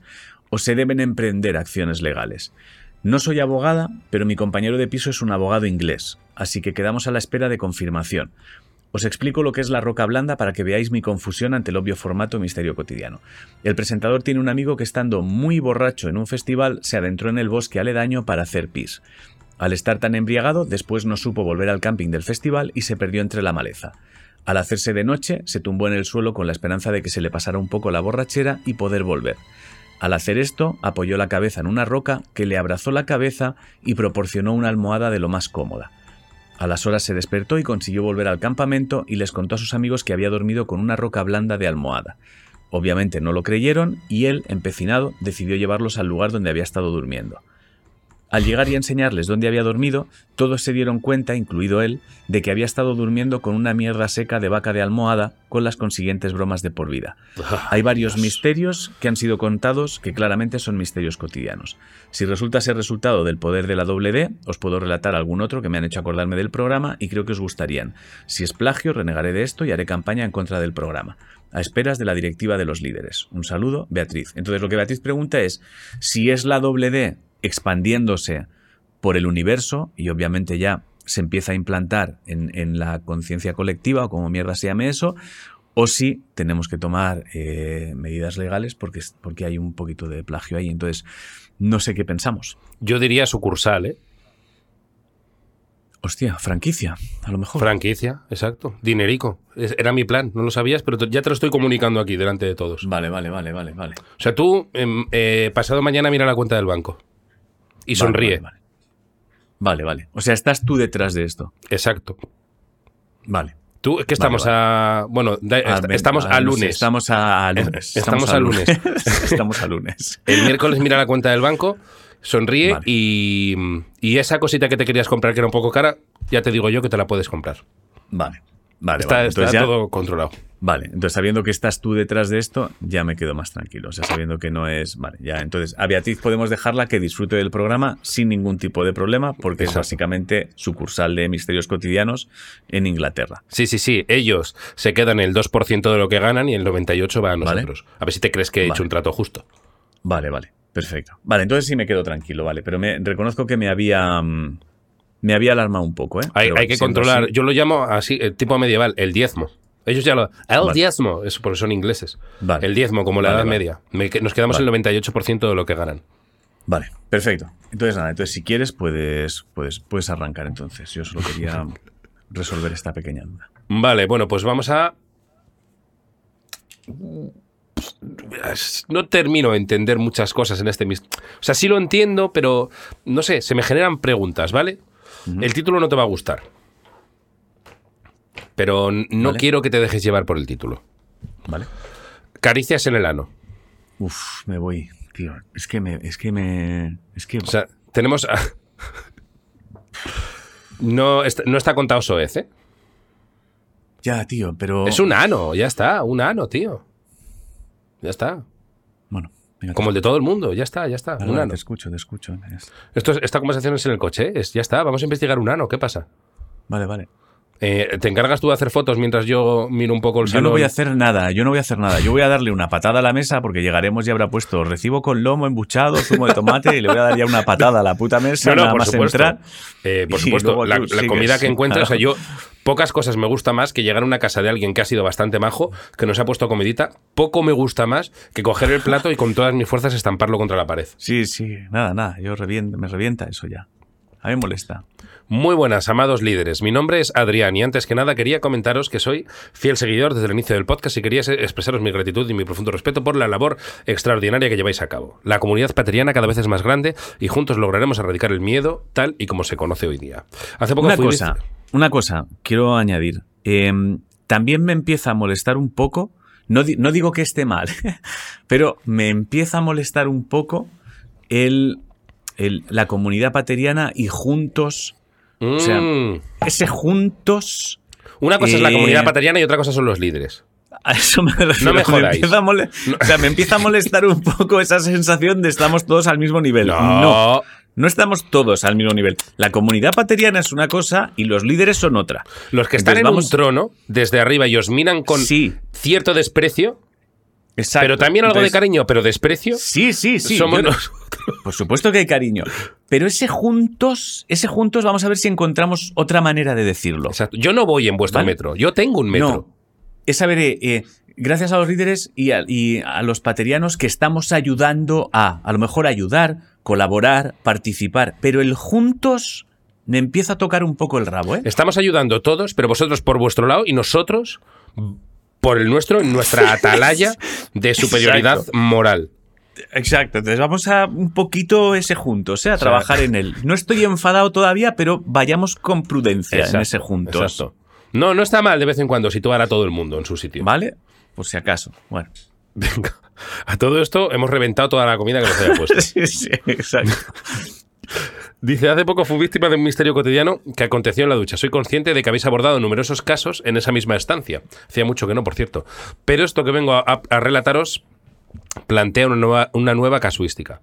¿O se deben emprender acciones legales? No soy abogada, pero mi compañero de piso es un abogado inglés, así que quedamos a la espera de confirmación. Os explico lo que es la roca blanda para que veáis mi confusión ante el obvio formato misterio cotidiano. El presentador tiene un amigo que estando muy borracho en un festival se adentró en el bosque aledaño para hacer pis. Al estar tan embriagado, después no supo volver al camping del festival y se perdió entre la maleza. Al hacerse de noche, se tumbó en el suelo con la esperanza de que se le pasara un poco la borrachera y poder volver. Al hacer esto, apoyó la cabeza en una roca que le abrazó la cabeza y proporcionó una almohada de lo más cómoda. A las horas se despertó y consiguió volver al campamento y les contó a sus amigos que había dormido con una roca blanda de almohada. Obviamente no lo creyeron y él, empecinado, decidió llevarlos al lugar donde había estado durmiendo. Al llegar y enseñarles dónde había dormido, todos se dieron cuenta, incluido él, de que había estado durmiendo con una mierda seca de vaca de almohada, con las consiguientes bromas de por vida. Ah, Hay varios misterios que han sido contados que claramente son misterios cotidianos. Si resulta ser resultado del poder de la doble D, os puedo relatar algún otro que me han hecho acordarme del programa y creo que os gustarían. Si es plagio, renegaré de esto y haré campaña en contra del programa. A esperas de la directiva de los líderes. Un saludo, Beatriz. Entonces lo que Beatriz pregunta es, si es la doble D expandiéndose por el universo y obviamente ya se empieza a implantar en, en la conciencia colectiva o como mierda se llame eso, o si tenemos que tomar eh, medidas legales porque, porque hay un poquito de plagio ahí. Entonces, no sé qué pensamos. Yo diría sucursal, ¿eh? Hostia, franquicia, a lo mejor. Franquicia, exacto. Dinerico. Es- Era mi plan, no lo sabías, pero te- ya te lo estoy comunicando aquí delante de todos. vale, vale, vale, vale, vale. O sea, tú em, eh, pasado mañana mira la cuenta del banco y sonríe. Vale, vale. Vale, vale. O sea, estás tú detrás de esto. Exacto. Vale. Tú, es que estamos a. Bueno, da- est- ven- estamos a lunes. estamos a, lunes. Estamos a lunes. estamos a lunes. El miércoles mira la cuenta del banco, sonríe Vale. y, y esa cosita que te querías comprar que era un poco cara, ya te digo yo que te la puedes comprar. Vale. Vale, está todo controlado. Vale, entonces sabiendo que estás tú detrás de esto, ya me quedo más tranquilo. O sea, sabiendo que no es. Vale, ya. Entonces, a Beatriz podemos dejarla que disfrute del programa sin ningún tipo de problema, porque es básicamente sucursal de Misterios Cotidianos en Inglaterra. Sí, sí, sí. Ellos se quedan el 2% de lo que ganan y el 98% va a Vale. nosotros. A ver si te crees que he Vale. hecho un trato justo. Vale, vale. Perfecto. Vale, entonces sí me quedo tranquilo, vale. Pero me reconozco que me había. mm, Me había alarmado un poco, ¿eh? Hay, que controlar. así- Yo lo llamo así, el tipo medieval, el diezmo. Ellos ya lo. El Vale. diezmo, eso porque son ingleses. Vale. El diezmo, como la Vale, Edad. Media. Nos quedamos el 98% de lo que ganan. Vale, perfecto. Entonces, nada, entonces si quieres, puedes, puedes, puedes arrancar entonces. Yo solo quería resolver esta pequeña duda. Vale, bueno, pues vamos a. No termino de entender muchas cosas en este mis- O sea, sí lo entiendo, pero no sé, se me generan preguntas, ¿vale? El título no te va a gustar. Pero no Vale. quiero que te dejes llevar por el título. ¿Vale? Caricias en el ano. Uf, me voy, tío. Es que me. Es que me. Es que. O sea, tenemos. a- no, está, no está contado Soez, ¿eh? ya, tío, pero. Es un ano, ya está, un ano, tío. Ya está. Bueno, venga, Como el de todo el mundo, ya está, ya está. vale, un ano. te escucho, te escucho. Es- Esto es- esta conversación es en el coche, ¿eh? es, ya está, vamos a investigar un ano, ¿qué pasa? Vale, vale. Eh, ¿Te encargas tú de hacer fotos mientras yo miro un poco el Yo salón? no voy a hacer nada, yo no voy a hacer nada. Yo voy a darle una patada a la mesa porque llegaremos y habrá puesto recibo con lomo embuchado, zumo de tomate y le voy a dar ya una patada a la puta mesa No, no, nada por más supuesto. entrar. Eh, por supuesto, la, comida que encuentras, o sea, yo pocas cosas me gusta más que llegar a una casa de alguien que ha sido bastante majo, que nos ha puesto comidita, poco me gusta más que coger el plato y con todas mis fuerzas estamparlo contra la pared. Sí, sí, nada, nada. Yo me revienta eso ya. A mí me molesta. Muy buenas, amados líderes. Mi nombre es Adrián y antes que nada quería comentaros que soy fiel seguidor desde el inicio del podcast y quería expresaros mi gratitud y mi profundo respeto por la labor extraordinaria que lleváis a cabo. La comunidad pateriana cada vez es más grande y juntos lograremos erradicar el miedo tal y como se conoce hoy día. Hace poco Una fui cosa, una cosa, quiero añadir. Em, también me empieza a molestar un poco, no, no digo que esté mal, pero me empieza a molestar un poco el, el- la comunidad pateriana y juntos. O sea, Mm. ese juntos. Una cosa es la eh, comunidad pateriana y otra cosa son los líderes. A eso me refiero. me jodáis. empieza O sea, me empieza a molestar un poco esa sensación de estamos todos al mismo nivel. No. no estamos todos al mismo nivel. La comunidad pateriana es una cosa y los líderes son otra. Los que están Entonces, en vamos- un trono desde arriba y os miran con Sí. cierto desprecio, Exacto. pero también algo Entonces, de cariño, pero desprecio. Sí, sí, sí. somos yo no- nosotros. Por supuesto que hay cariño. Pero ese juntos, ese juntos, vamos a ver si encontramos otra manera de decirlo. Exacto. Yo no voy en vuestro ¿Vale? metro, yo tengo un metro. No. Es saber, eh, eh, gracias a los líderes y a, y a los paterianos que estamos ayudando a, a lo mejor ayudar, colaborar, participar. Pero el juntos me empieza a tocar un poco el rabo, ¿eh? Estamos ayudando todos, pero vosotros por vuestro lado y nosotros por el nuestro, en nuestra atalaya de superioridad Exacto. moral. Exacto, entonces vamos a un poquito ese juntos, ¿eh? a trabajar en él. No estoy enfadado todavía, pero vayamos con prudencia en ese juntos. exacto. No, no está mal de vez en cuando situar a todo el mundo en su sitio. ¿Vale? Por si acaso. Bueno. Venga. A todo esto hemos reventado toda la comida que nos haya puesto. Sí, sí, exacto. Dice, hace poco fui víctima de un misterio cotidiano que aconteció en la ducha. Soy consciente de que habéis abordado numerosos casos en esa misma estancia. Hacía mucho que no, por cierto. Pero esto que vengo a, a- a relataros plantea una nueva, una nueva casuística.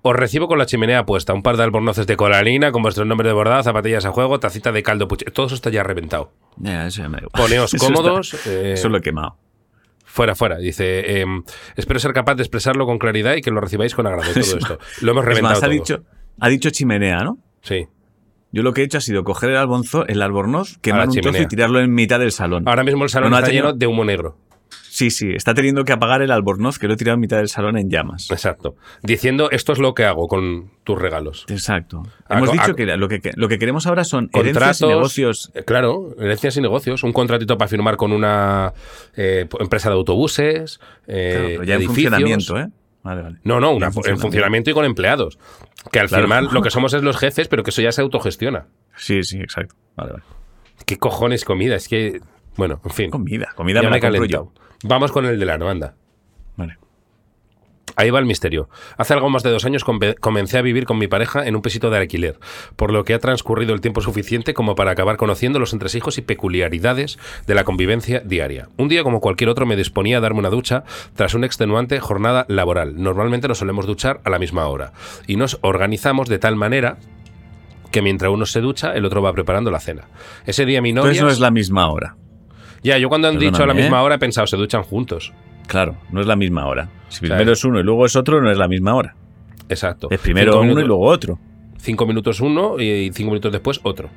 Os recibo con la chimenea puesta, un par de albornoces de coralina con vuestro nombre de bordado, zapatillas a juego, tacita de caldo puche. Todo eso está ya reventado. Ya, eso ya me igual. Poneos Eso cómodos. está- eh, Eso lo he quemado. Fuera, fuera. Dice, em, espero ser capaz de expresarlo con claridad y que lo recibáis con agrado. Todo Es esto. Lo hemos Es reventado más, ha todo. dicho, ha dicho chimenea, ¿no? Sí. Yo lo que he hecho ha sido coger el, albonzo, el albornoz, quemar un trozo y tirarlo en mitad del salón. Ahora mismo el salón No, está tenido- lleno de humo negro. Sí, sí, está teniendo que apagar el albornoz que lo he tirado en mitad del salón en llamas. Exacto. Diciendo, esto es lo que hago con tus regalos. Exacto. A- Hemos a- dicho que lo, que lo que queremos ahora son herencias y negocios. eh, Claro, herencias y negocios. Un contratito para firmar con una eh, empresa de autobuses. eh, Claro, pero ya en edificios. funcionamiento, ¿eh? Vale, vale. No, no, una- en, funcionamiento. y con empleados. Que al Claro. final lo que somos es los jefes, pero que eso ya se autogestiona. Sí, sí, exacto. Vale, vale. ¿Qué cojones comida? Es que. Bueno, en fin. Comida, comida ya me me he calentado. Vamos con el de la anda. Ahí va el misterio. Hace algo más de dos años comencé a vivir con mi pareja en un pisito de alquiler, por lo que ha transcurrido el tiempo suficiente como para acabar conociendo los entresijos y peculiaridades de la convivencia diaria. Un día como cualquier otro me disponía a darme una ducha tras una extenuante jornada laboral. Normalmente nos solemos duchar a la misma hora y nos organizamos de tal manera que mientras uno se ducha, el otro va preparando la cena. Ese día mi novia... Entonces no es la misma hora. Ya, yo cuando han dicho a la Perdóname, misma ¿eh? hora he pensado, se duchan juntos. Claro, no es la misma hora. Si primero es uno y luego es otro, no es la misma hora. Exacto. Es primero Cinco uno minutos- y luego otro. Cinco minutos uno y cinco minutos después otro.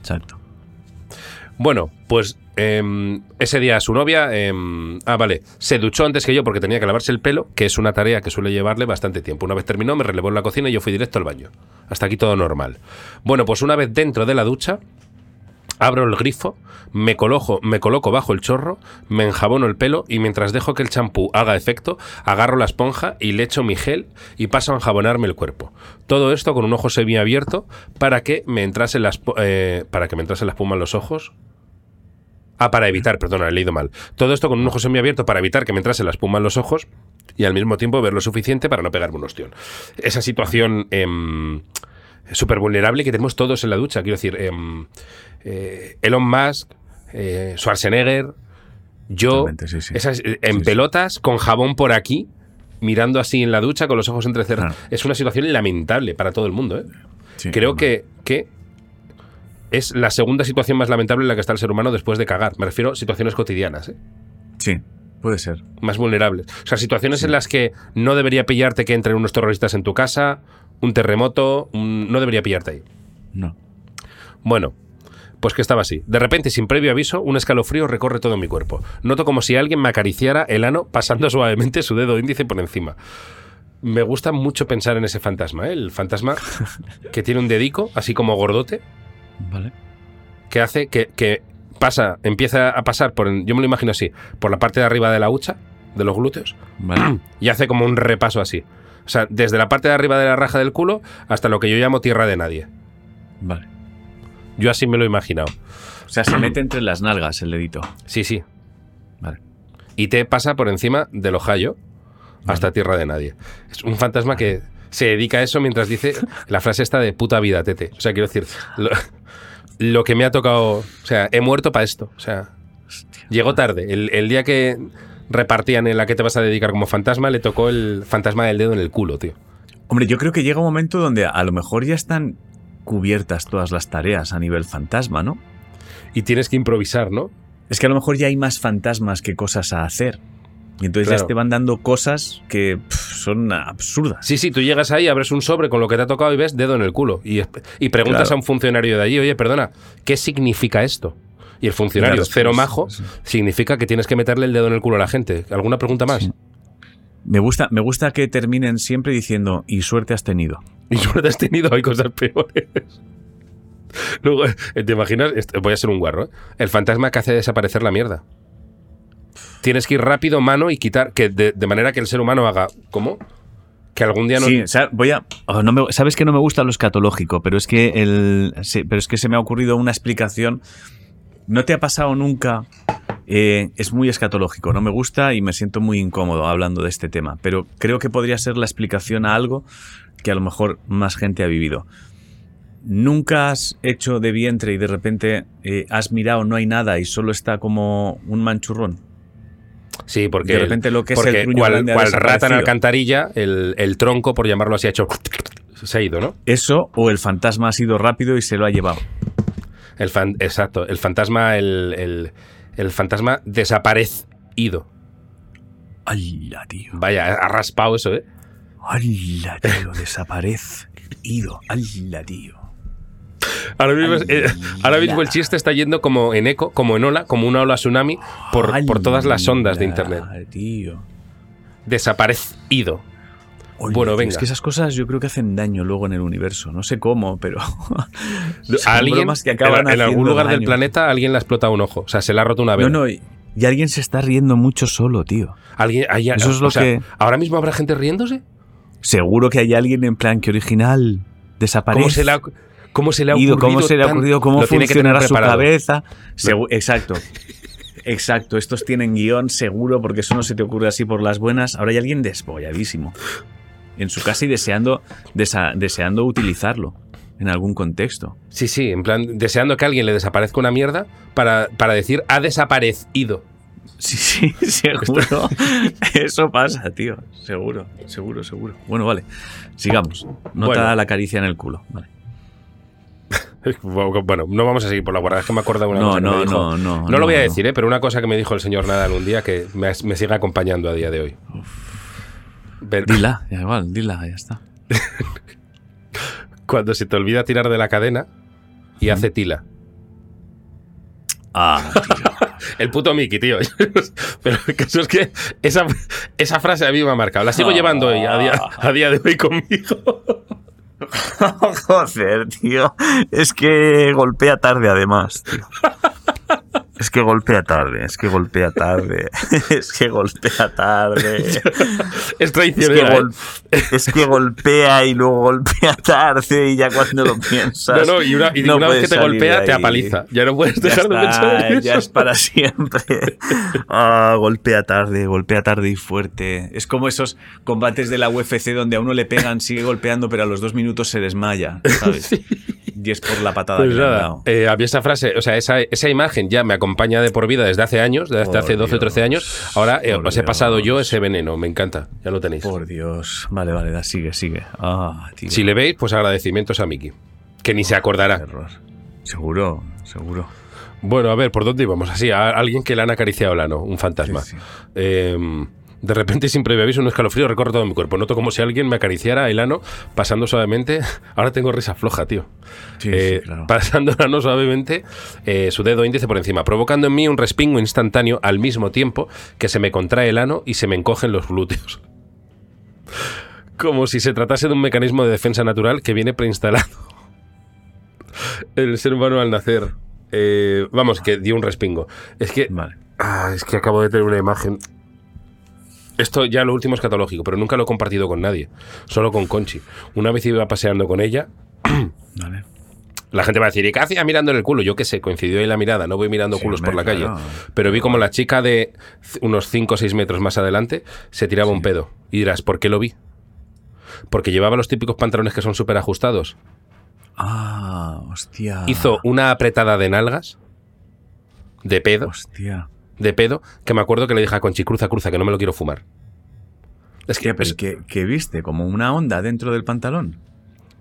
Exacto. Bueno, pues em, ese día su novia, em, ah, vale, se duchó antes que yo porque tenía que lavarse el pelo, que es una tarea que suele llevarle bastante tiempo. Una vez terminó, me relevó en la cocina y yo fui directo al baño. Hasta aquí todo normal. Bueno, pues una vez dentro de la ducha, abro el grifo, me coloco, me coloco bajo el chorro, me enjabono el pelo y mientras dejo que el champú haga efecto, agarro la esponja y le echo mi gel y paso a enjabonarme el cuerpo. Todo esto con un ojo semiabierto para que me entrase la, eh, para que me entrase la espuma en los ojos. Ah, para evitar, perdona, he leído mal. Todo esto con un ojo semiabierto para evitar que me entrase la espuma en los ojos y al mismo tiempo ver lo suficiente para no pegarme un ostión. Esa situación em, súper vulnerable que tenemos todos en la ducha. Quiero decir, em, eh, Elon Musk, eh, Schwarzenegger, yo, Totalmente, sí, sí. esas, eh, en Sí, pelotas, con jabón por aquí, mirando así en la ducha con los ojos entrecerrados. Ah. Es una situación lamentable para todo el mundo. Creo no. que, que es la segunda situación más lamentable en la que está el ser humano después de cagar. Me refiero a situaciones cotidianas. Sí, puede ser. más vulnerables. O sea, situaciones en las que no debería pillarte que entren unos terroristas en tu casa, un terremoto, un- no debería pillarte ahí. No. Bueno, pues que estaba así. De repente, sin previo aviso, un escalofrío recorre todo mi cuerpo. Noto como si alguien me acariciara el ano pasando suavemente su dedo índice por encima. Me gusta mucho pensar en ese fantasma, ¿eh? el fantasma que tiene un dedico, así como gordote, Vale. que hace que, que pasa, empieza a pasar por, yo me lo imagino así, por la parte de arriba de la hucha, de los glúteos, Vale. y hace como un repaso así. O sea, desde la parte de arriba de la raja del culo hasta lo que yo llamo tierra de nadie. Vale. Yo así me lo he imaginado. O sea, se mete entre las nalgas el dedito. Sí, sí. Vale. Y te pasa por encima del ojallo hasta tierra de nadie. Es un fantasma que se dedica a eso mientras dice la frase esta de puta vida, tete. O sea, quiero decir, lo, lo que me ha tocado, o sea, he muerto para esto. O sea, llegó tarde. El, el día que repartían en la que te vas a dedicar como fantasma, le tocó el fantasma del dedo en el culo, tío. Hombre, yo creo que llega un momento donde a lo mejor ya están cubiertas todas las tareas a nivel fantasma, ¿no? Y tienes que improvisar, ¿no? Es que a lo mejor ya hay más fantasmas que cosas a hacer. Y entonces Claro. ya te van dando cosas que pff, son absurdas. Sí, sí, tú llegas ahí, abres un sobre con lo que te ha tocado y ves dedo en el culo. Y, y preguntas Claro. a un funcionario de allí, oye, perdona, ¿qué significa esto? Y el funcionario, Claro, cero majo, sí. significa que tienes que meterle el dedo en el culo a la gente. ¿Alguna pregunta más? Sí. Me gusta, me gusta que terminen siempre diciendo, y suerte has tenido. Y suerte has tenido, hay cosas peores. Luego, eh, ¿te imaginas? Voy a ser un guarro, ¿eh? El fantasma que hace desaparecer la mierda. Tienes que ir rápido, mano, y quitar, que de, de manera que el ser humano haga. ¿Cómo? Que algún día no. Sí, o sea, voy a. oh, no me- Sabes que no me gusta lo escatológico, pero es que el. sí, pero es que se me ha ocurrido una explicación. ¿No te ha pasado nunca? Eh, es muy escatológico, no me gusta y me siento muy incómodo hablando de este tema, pero creo que podría ser la explicación a algo que a lo mejor más gente ha vivido. Nunca has hecho de vientre y de repente eh, has mirado, no hay nada y solo está como un manchurrón. Sí, porque. De repente lo que es el truño cual, cual rata en alcantarilla, el, el tronco, por llamarlo así, ha hecho. Se ha ido, ¿no? Eso o el fantasma ha sido rápido y se lo ha llevado. El fan- exacto. El fantasma, el, el, el fantasma desaparecido. ¡Hala, tío! Vaya, ha raspado eso, ¿eh? ¡Hala, tío! Desaparecido. ¡Hala, tío! Ahora mismo, eh, ahora mismo el chiste está yendo como en eco, como en ola, como una ola tsunami por, por todas las ondas de ¡Hala, internet. tío! Desaparecido. Oye, Bueno, venga. Es que esas cosas yo creo que hacen daño luego en el universo. No sé cómo, pero. alguien, que en, acaban en algún lugar del planeta, alguien le ha explotado un ojo. O sea, se le ha roto una No, vena. no. Y, y alguien se está riendo mucho solo, tío. Alguien, hay- Eso es o lo sea, que- ¿Ahora mismo habrá gente riéndose? Seguro que hay alguien en plan que original desaparece. ¿Cómo se le ha, cómo se le ha ido, ocurrido? cómo se le ha ocurrido, cómo funcionará su cabeza. Segu- exacto. Exacto, estos tienen guion seguro porque eso no se te ocurre así por las buenas. Ahora hay alguien desbolladísimo en su casa y deseando, desa- deseando utilizarlo en algún contexto. Sí, sí, en plan, deseando que a alguien le desaparezca una mierda para, para decir ha desaparecido. Sí, sí, seguro. Eso pasa, tío. Seguro, seguro, seguro. Bueno, vale. Sigamos. Nota Bueno. la caricia en el culo. Vale. Bueno, no vamos a seguir por la guarda, es que me acuerdo de una No, cosa que no, me dijo. no, no, lo no, voy a no. decir, ¿eh? pero una cosa que me dijo el señor Nadal un día que me, me sigue acompañando a día de hoy. Ver- Dila, ya igual, dila, ya está. Cuando se te olvida tirar de la cadena y hace tila. Ah, tío. El puto Mickey, tío. Pero el caso es que esa, esa frase a mí me ha marcado. La sigo llevando hoy, a, día, a día de hoy conmigo. Joder, tío. Es que golpea tarde, además, tío. Es que golpea tarde, es que golpea tarde. Es que golpea tarde. Es Es que, traicionera. ¿eh? es que golpea y luego golpea tarde y ya cuando lo No, piensas. no, y una, y no una vez que te golpea, te apaliza. Ya no puedes Ya, dejar de está, pensar en ya eso. es para siempre. Ah, golpea tarde, golpea tarde y fuerte. Es como esos combates de la UFC donde a uno le pegan, sigue golpeando, pero a los dos minutos se desmaya, ¿sabes? Y es por la patada Pues que le han nada, dado. eh, a mí esa frase, o sea, esa, esa imagen ya me acompaña de por vida desde hace años, desde Por hace 12 o 13 Dios, años. Ahora eh, os he pasado yo ese veneno, me encanta, ya lo tenéis. Por Dios. Vale, vale, da, sigue, sigue. Ah. Si le veis, pues agradecimientos a Miki, que ni se acordará. Error. Seguro, seguro. Bueno, a ver, ¿por dónde íbamos? Así, a alguien que le han acariciado el ano, un fantasma. Sí, sí. Eh, de repente, sin previo aviso, un escalofrío recorre todo mi cuerpo. Noto como si alguien me acariciara el ano pasando suavemente. Ahora tengo risa floja, tío. Sí, Eh, sí, claro. Pasando el ano suavemente, eh, su dedo índice por encima, provocando en mí un respingo instantáneo al mismo tiempo que se me contrae el ano y se me encogen los glúteos. Como si se tratase de un mecanismo de defensa natural que viene preinstalado en el ser humano al nacer. Eh, vamos, que dio un respingo. Es que Vale. Ah, es que acabo de tener una imagen. Esto ya lo último es catológico, pero nunca lo he compartido con nadie. Solo con Conchi. Una vez iba paseando con ella. Vale. La gente va a decir, ¿y qué hacía mirando en el culo? Yo qué sé, coincidió ahí la mirada, no voy mirando Sí, culos hombre, por la calle. claro. Pero vi como la chica de unos 5 o 6 metros más adelante se tiraba un pedo. Y dirás, ¿por qué lo vi? porque llevaba los típicos pantalones que son súper ajustados. Ah, hostia. Hizo una apretada de nalgas, de pedo, Hostia. De pedo, que me acuerdo que le dije a Conchi, cruza, cruza, que no me lo quiero fumar. Es que Hostia, pero es- que, que viste como una onda dentro del pantalón.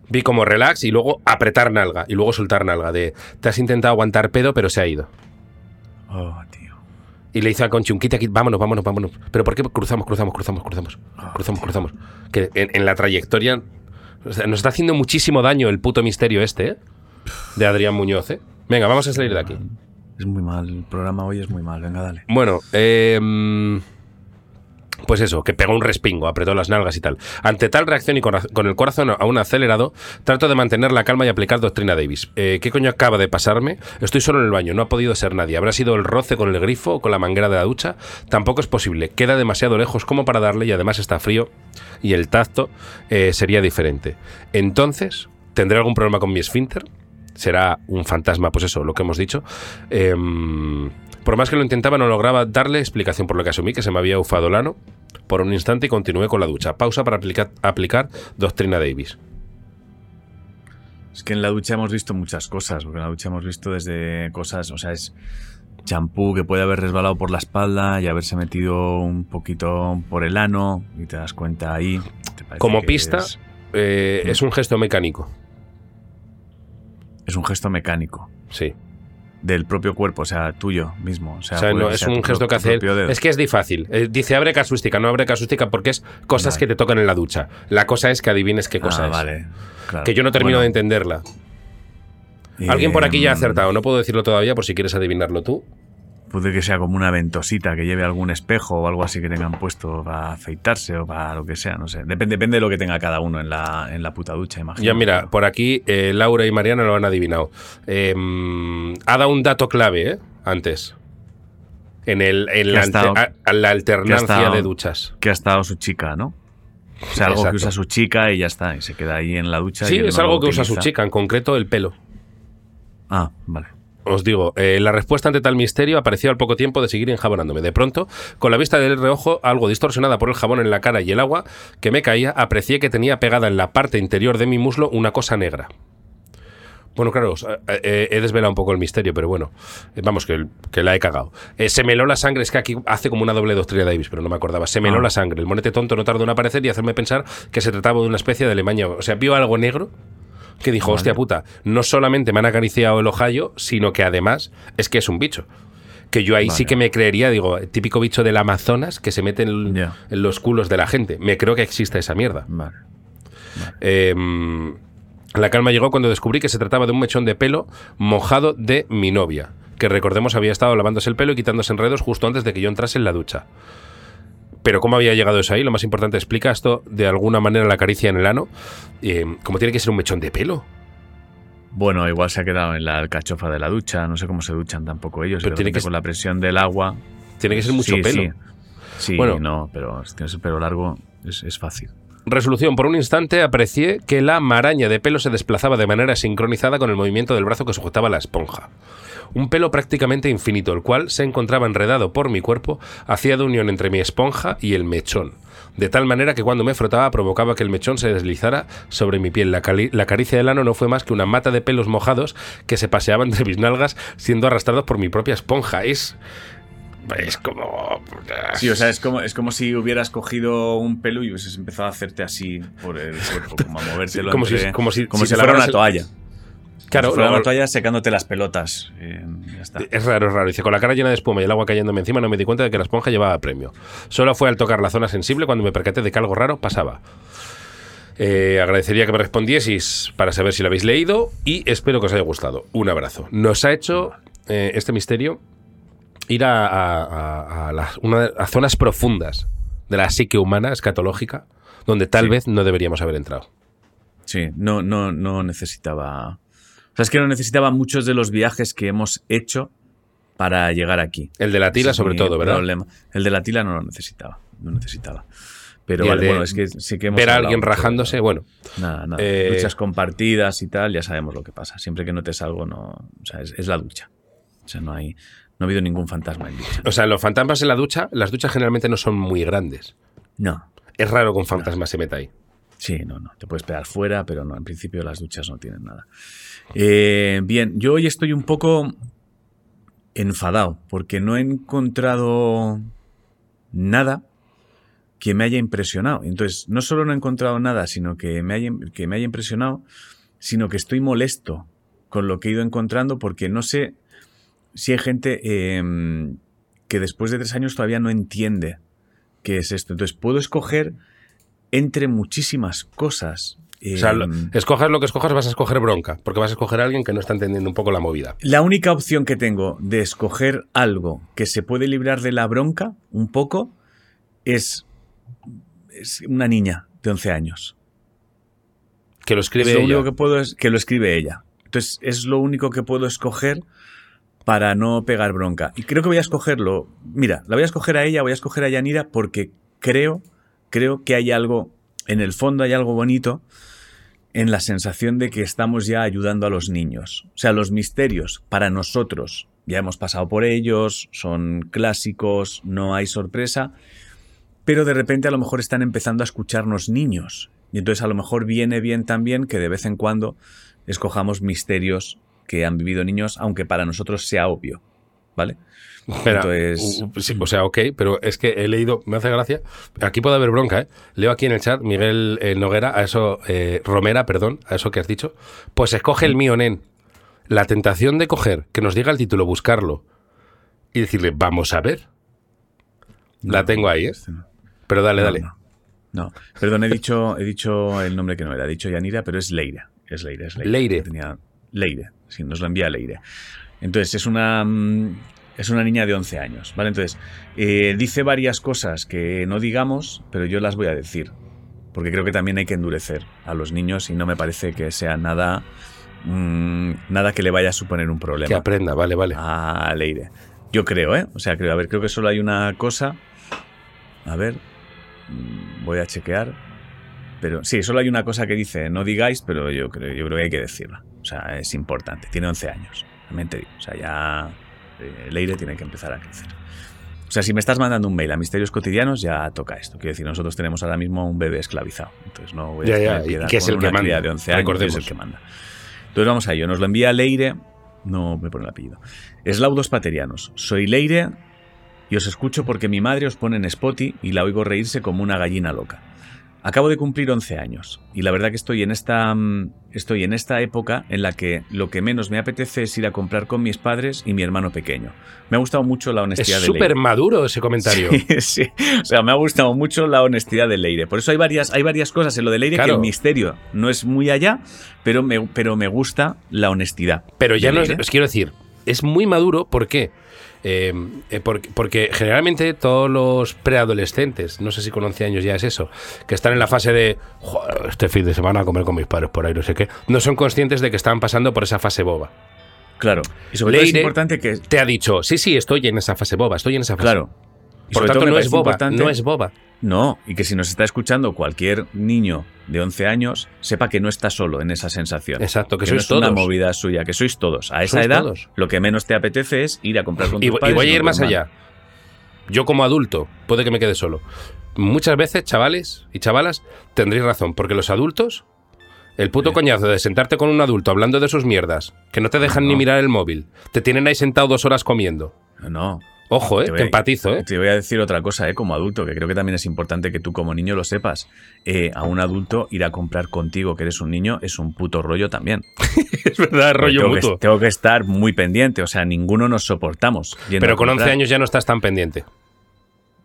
vi como relax y luego apretar nalga y luego soltar nalga. De te has intentado aguantar pedo, pero se ha ido. Oh, tío. Y le dice a Conchi, un quita, quita, vámonos, vámonos, vámonos. Pero ¿por qué cruzamos, cruzamos, cruzamos, cruzamos? Ah, Cruzamos, cruzamos. Que en, en la trayectoria o sea, nos está haciendo muchísimo daño el puto misterio este, ¿eh? De Adrián Muñoz, ¿eh? Venga, vamos a salir de aquí. Es muy mal. El programa hoy es muy mal. Venga, dale. Bueno, eh, pues eso, que pegó un respingo, apretó las nalgas y tal. Ante tal reacción y con el corazón aún acelerado, trato de mantener la calma y aplicar doctrina Davis. Eh, ¿Qué coño acaba de pasarme? Estoy solo en el baño, no ha podido ser nadie. ¿Habrá sido el roce con el grifo o con la manguera de la ducha? Tampoco es posible. Queda demasiado lejos como para darle y además está frío y el tacto eh, sería diferente. Entonces, ¿tendré algún problema con mi esfínter? Será un fantasma, pues eso, lo que hemos dicho. Em, por más que lo intentaba, no lograba darle explicación, por lo que asumí que se me había ufado el ano por un instante y continué con la ducha. Pausa para aplicar, aplicar doctrina Davis. Es que en la ducha hemos visto muchas cosas, porque en la ducha hemos visto desde cosas, o sea, es champú que puede haber resbalado por la espalda y haberse metido un poquito por el ano y te das cuenta ahí. Como pista, Es, eh, es un gesto mecánico. Es un gesto mecánico Sí. del propio cuerpo, o sea, tuyo mismo. O sea, O sea, puede no, que es un gesto que hace. Es que es difícil. Eh, dice abre casuística, no abre casuística porque es cosas Vale. que te tocan en la ducha. La cosa es que adivines qué cosa Ah, es. vale. claro. Que yo no termino Bueno, de entenderla. Alguien por aquí ya ha em, acertado. No puedo decirlo todavía por si quieres adivinarlo tú. Puede que sea como una ventosita que lleve algún espejo o algo así que tengan puesto para afeitarse o para lo que sea, no sé. Depende, depende de lo que tenga cada uno en la, en la puta ducha, imagino. Ya mira, por aquí eh, Laura y Mariana lo han adivinado. Eh, ha dado un dato clave, ¿eh? Antes. En, el, en la, estado- a- alternancia estado- de duchas. Que ha estado su chica, ¿no? O sea, algo Exacto. que usa su chica y ya está, y se queda ahí en la ducha. Sí, y es algo que usa su chica, en concreto el pelo. Ah, vale. Os digo, eh, la respuesta ante tal misterio apareció al poco tiempo de seguir enjabonándome. De pronto, con la vista del reojo, algo distorsionada por el jabón en la cara y el agua que me caía, aprecié que tenía pegada en la parte interior de mi muslo una cosa negra. Bueno, claro, eh, eh, he desvelado un poco el misterio, pero bueno, vamos, que, que la he cagado. Eh, se meló la sangre, es que aquí hace como una doble doctrina Davis, pero no me acordaba. Se meló Ah. la sangre. El monete tonto no tardó en aparecer y hacerme pensar que se trataba de una especie de Alemania. O sea, vio algo negro que dijo, Vale. hostia puta, no solamente me han acariciado el ojallo, sino que además es que es un bicho. Que yo ahí sí que me creería, digo, típico bicho del Amazonas que se mete en, los culos de la gente. Me creo que existe esa mierda. Vale. Eh, la calma llegó cuando descubrí que se trataba de un mechón de pelo mojado de mi novia, que recordemos había estado lavándose el pelo y quitándose enredos justo antes de que yo entrase en la ducha. Pero cómo había llegado eso ahí, lo más importante, explica esto de alguna manera la caricia en el ano. Eh, ¿Cómo tiene que ser un mechón de pelo? Bueno, igual se ha quedado en la alcachofa de la ducha, no sé cómo se duchan tampoco ellos. Pero tiene que con la presión del agua. Tiene que ser mucho Sí, pelo. Sí, Sí, Bueno. no, pero es que ese pelo largo es, es fácil. Resolución. Por un instante aprecié que la maraña de pelo se desplazaba de manera sincronizada con el movimiento del brazo que sujetaba la esponja. Un pelo prácticamente infinito, el cual se encontraba enredado por mi cuerpo, hacía de unión entre mi esponja y el mechón. De tal manera que cuando me frotaba provocaba que el mechón se deslizara sobre mi piel. La, caricia del ano no fue más que una mata de pelos mojados que se paseaban entre mis nalgas siendo arrastrados por mi propia esponja. Es... Es como... Sí, o sea, es como, es como si hubieras cogido un pelo y hubieses empezado a hacerte así por el cuerpo, como a movértelo. como si- entre- como si- como si si, te fuera una el- toalla. Claro, como si fuera una toalla secándote las pelotas. eh, ya está. Es raro, es raro. Dice, con la cara llena de espuma y el agua cayéndome encima no me di cuenta de que la esponja llevaba premio. Solo fue al tocar la zona sensible cuando me percaté de que algo raro pasaba. Eh, agradecería que me respondieseis para saber si lo habéis leído y espero que os haya gustado. Un abrazo. Nos ha hecho eh, este misterio ir a, a- a- a las- una- a zonas profundas de la psique humana escatológica donde tal Sí. vez no deberíamos haber entrado. Sí, no, no, no necesitaba. O sea, es que no necesitaba muchos de los viajes que hemos hecho para llegar aquí. El de la tila sobre todo, ¿verdad? problema. El de la tila no lo necesitaba. No necesitaba. Pero vale, de bueno, es que sí que hemos Ver a alguien rajándose, bueno. Nada, nada. Eh, Duchas compartidas y tal, ya sabemos lo que pasa. Siempre que notes algo, no. O sea, es, es la ducha. O sea, no hay. No ha habido ningún fantasma en ducha. O sea, los fantasmas en la ducha, las duchas generalmente no son muy grandes. No. Es raro que un fantasma se meta ahí. Sí, no, no. Te puedes pegar fuera, pero no, en principio las duchas no tienen nada. Eh, bien, yo hoy estoy un poco enfadado porque no he encontrado nada que me haya impresionado. Entonces, no solo no he encontrado nada, sino que me haya, que me haya impresionado, sino que estoy molesto con lo que he ido encontrando porque no sé si hay gente em, que después de tres años todavía no entiende qué es esto. Entonces, puedo escoger entre muchísimas cosas. O sea, lo- Em, lo que escojas, vas a escoger bronca, porque vas a escoger a alguien que no está entendiendo un poco la movida. La única opción que tengo de escoger algo que se puede librar de la bronca un poco es, es una niña de 11 años. Que lo escribe es lo ella. único que puedo es que lo escribe ella. Entonces es lo único que puedo escoger para no pegar bronca. Y creo que voy a escogerlo. Mira, la voy a escoger a ella, voy a escoger a Yanira porque creo, creo que hay algo, en el fondo hay algo bonito en la sensación de que estamos ya ayudando a los niños. O sea, los misterios para nosotros ya hemos pasado por ellos, son clásicos, no hay sorpresa, pero de repente a lo mejor están empezando a escucharnos niños. Y entonces a lo mejor viene bien también que de vez en cuando escojamos misterios que han vivido niños, aunque para nosotros sea obvio. ¿Vale? Espera, Entonces- sí, o sea, ok, pero es que he leído, me hace gracia. Aquí puede haber bronca, ¿eh? Leo aquí en el chat, Miguel eh, Noguera, a eso, eh, Romera, perdón, a eso que has dicho. Pues escoge el mío, nen. La tentación de coger, que nos diga el título, buscarlo y decirle, vamos a ver. La tengo ahí, ¿eh? este. Pero dale, dale. No, no. perdón, he dicho, he dicho el nombre que no era. He dicho Yanira, pero es Leire. Es Leire, es Leire. Leire. Tenía- Leire, sí, nos lo envía Leire. Entonces, es una, mm, es una niña de 11 años, ¿vale? Entonces, eh, dice varias cosas que no digamos, pero yo las voy a decir. Porque creo que también hay que endurecer a los niños y no me parece que sea nada, mm, nada que le vaya a suponer un problema Que aprenda, vale, vale. a Leire. Yo creo, ¿eh? O sea, creo, a ver, creo que solo hay una cosa. A ver, mm, voy a chequear. Pero sí, solo hay una cosa que dice, no digáis, pero yo creo, yo creo que hay que decirla. O sea, es importante. Tiene 11 años, también te digo. O sea, ya eh, Leire tiene que empezar a crecer. O sea, si me estás mandando un mail a Misterios Cotidianos, ya toca esto. Quiero decir, nosotros tenemos ahora mismo un bebé esclavizado. Entonces no voy a Ya, que es el que manda, de 11 años, que es el que manda. Entonces vamos a ello. Nos lo envía Leire. No me pone el apellido. Eslaudos Paterianos. Soy Leire y os escucho porque mi madre os pone en Spotify y la oigo reírse como una gallina loca. Acabo de cumplir 11 años y la verdad que estoy en esta mm, estoy en esta época en la que lo que menos me apetece es ir a comprar con mis padres y mi hermano pequeño. Me ha gustado mucho la Es honestidad de súper Leire. maduro ese comentario. Sí, sí. O sea, me ha gustado mucho la honestidad de Leire. Por eso hay varias, hay varias cosas en lo de Leire que Claro. el misterio no es muy allá, pero me, pero me gusta la honestidad. Pero ya de no es, os quiero decir, es muy maduro ¿por qué? Eh, eh, porque, porque generalmente todos los preadolescentes, no sé si con 11 años ya es eso, que están en la fase de "Joder, este fin de semana a comer con mis padres por ahí, no sé qué, no son conscientes de que están pasando por esa fase boba. Claro. Y sobre todo es importante que. Te ha dicho, sí, sí, estoy en esa fase boba, estoy en esa fase. Claro. Y Por lo sobre tanto, todo no es boba, importante- no es boba. No, y que si nos está escuchando cualquier niño de 11 años, sepa que no está solo en esa sensación. Exacto, que no sois es una movida suya, que sois todos. A esa Sois edad, todos. lo que menos te apetece es ir a comprar con Y, tus y padres voy a ir más hermano. allá. Yo como adulto, puede que me quede solo. Muchas veces, chavales y chavalas, tendréis razón, porque los adultos, el puto Sí. coñazo de sentarte con un adulto hablando de sus mierdas, que no te dejan No. ni mirar el móvil, te tienen ahí sentado dos horas comiendo. No. Ojo, eh, Te a- empatizo, eh. Te voy a decir otra cosa, ¿eh? como adulto, que creo que también es importante que tú como niño lo sepas. Eh, a un adulto ir a comprar contigo, que eres un niño, es un puto rollo también. es verdad, rollo tengo, mutuo. que, tengo que estar muy pendiente, o sea, ninguno nos soportamos. Pero con 11 comprar. años ya no estás tan pendiente.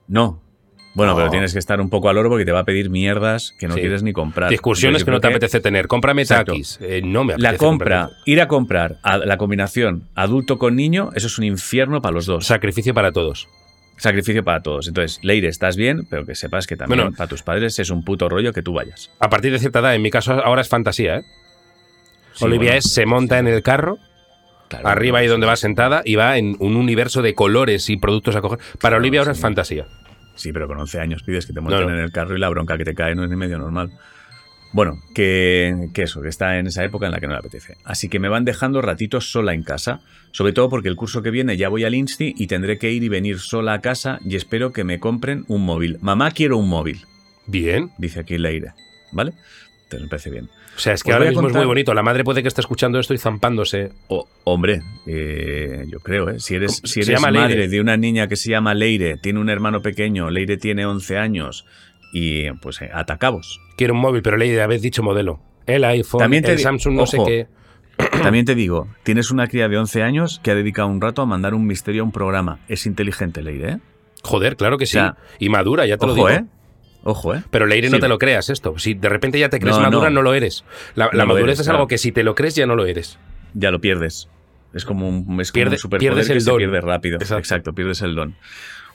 No. Bueno, No. pero tienes que estar un poco al oro porque te va a pedir mierdas que no Sí. quieres ni comprar. Discusiones que no te apetece tener. Cómprame taquis. Eh, no me apetece. La compra, comprar ir a comprar, a la combinación adulto con niño, eso es un infierno para los dos. Sacrificio para todos. Sacrificio para todos. Entonces, Leire, estás bien, pero que sepas que también Bueno. para tus padres es un puto rollo que tú vayas. A partir de cierta edad, en mi caso ahora es fantasía, ¿eh? Sí, Olivia bueno, es, se monta en el carro, claro, arriba ahí donde va sentada y va en un universo de colores y productos a coger. Para Olivia ahora es fantasía. Sí, pero con 11 años pides que te monten No, no. en el carro y la bronca que te cae no es ni medio normal. Bueno, que, que eso, que está en esa época en la que no le apetece. Así que me van dejando ratitos sola en casa, sobre todo porque el curso que viene ya voy al Insti y tendré que ir y venir sola a casa y espero que me compren un móvil. Mamá, quiero un móvil, Bien. dice aquí Leire. ¿vale? Entonces me parece bien. O sea, es que Os ahora mismo es muy bonito. La madre puede que esté escuchando esto y zampándose. O- hombre, eh, yo creo, ¿eh? Si eres, ¿Cómo- si eres madre Leire? de una niña que se llama Leire, tiene un hermano pequeño, Leire tiene 11 años y pues eh, atacabos. Quiero un móvil, pero Leire, habéis dicho modelo. El iPhone, También te el Samsung, no sé qué. También te digo, tienes una cría de 11 años que ha dedicado un rato a mandar un misterio a un programa. Es inteligente, Leire, ¿eh? Joder, claro que sí. O sea, y madura, ya te lo digo. ¿eh? Ojo, ¿eh? Pero Leire no Sí. te lo creas esto. Si de repente ya te crees No, madura, no. no. lo eres. La, No madurez eres, es claro. algo que si te lo crees ya no lo eres. Ya lo pierdes. Es como un, es como Pierde- un superpoder pierdes que el se don. pierde rápido. Exacto. Exacto, pierdes el don.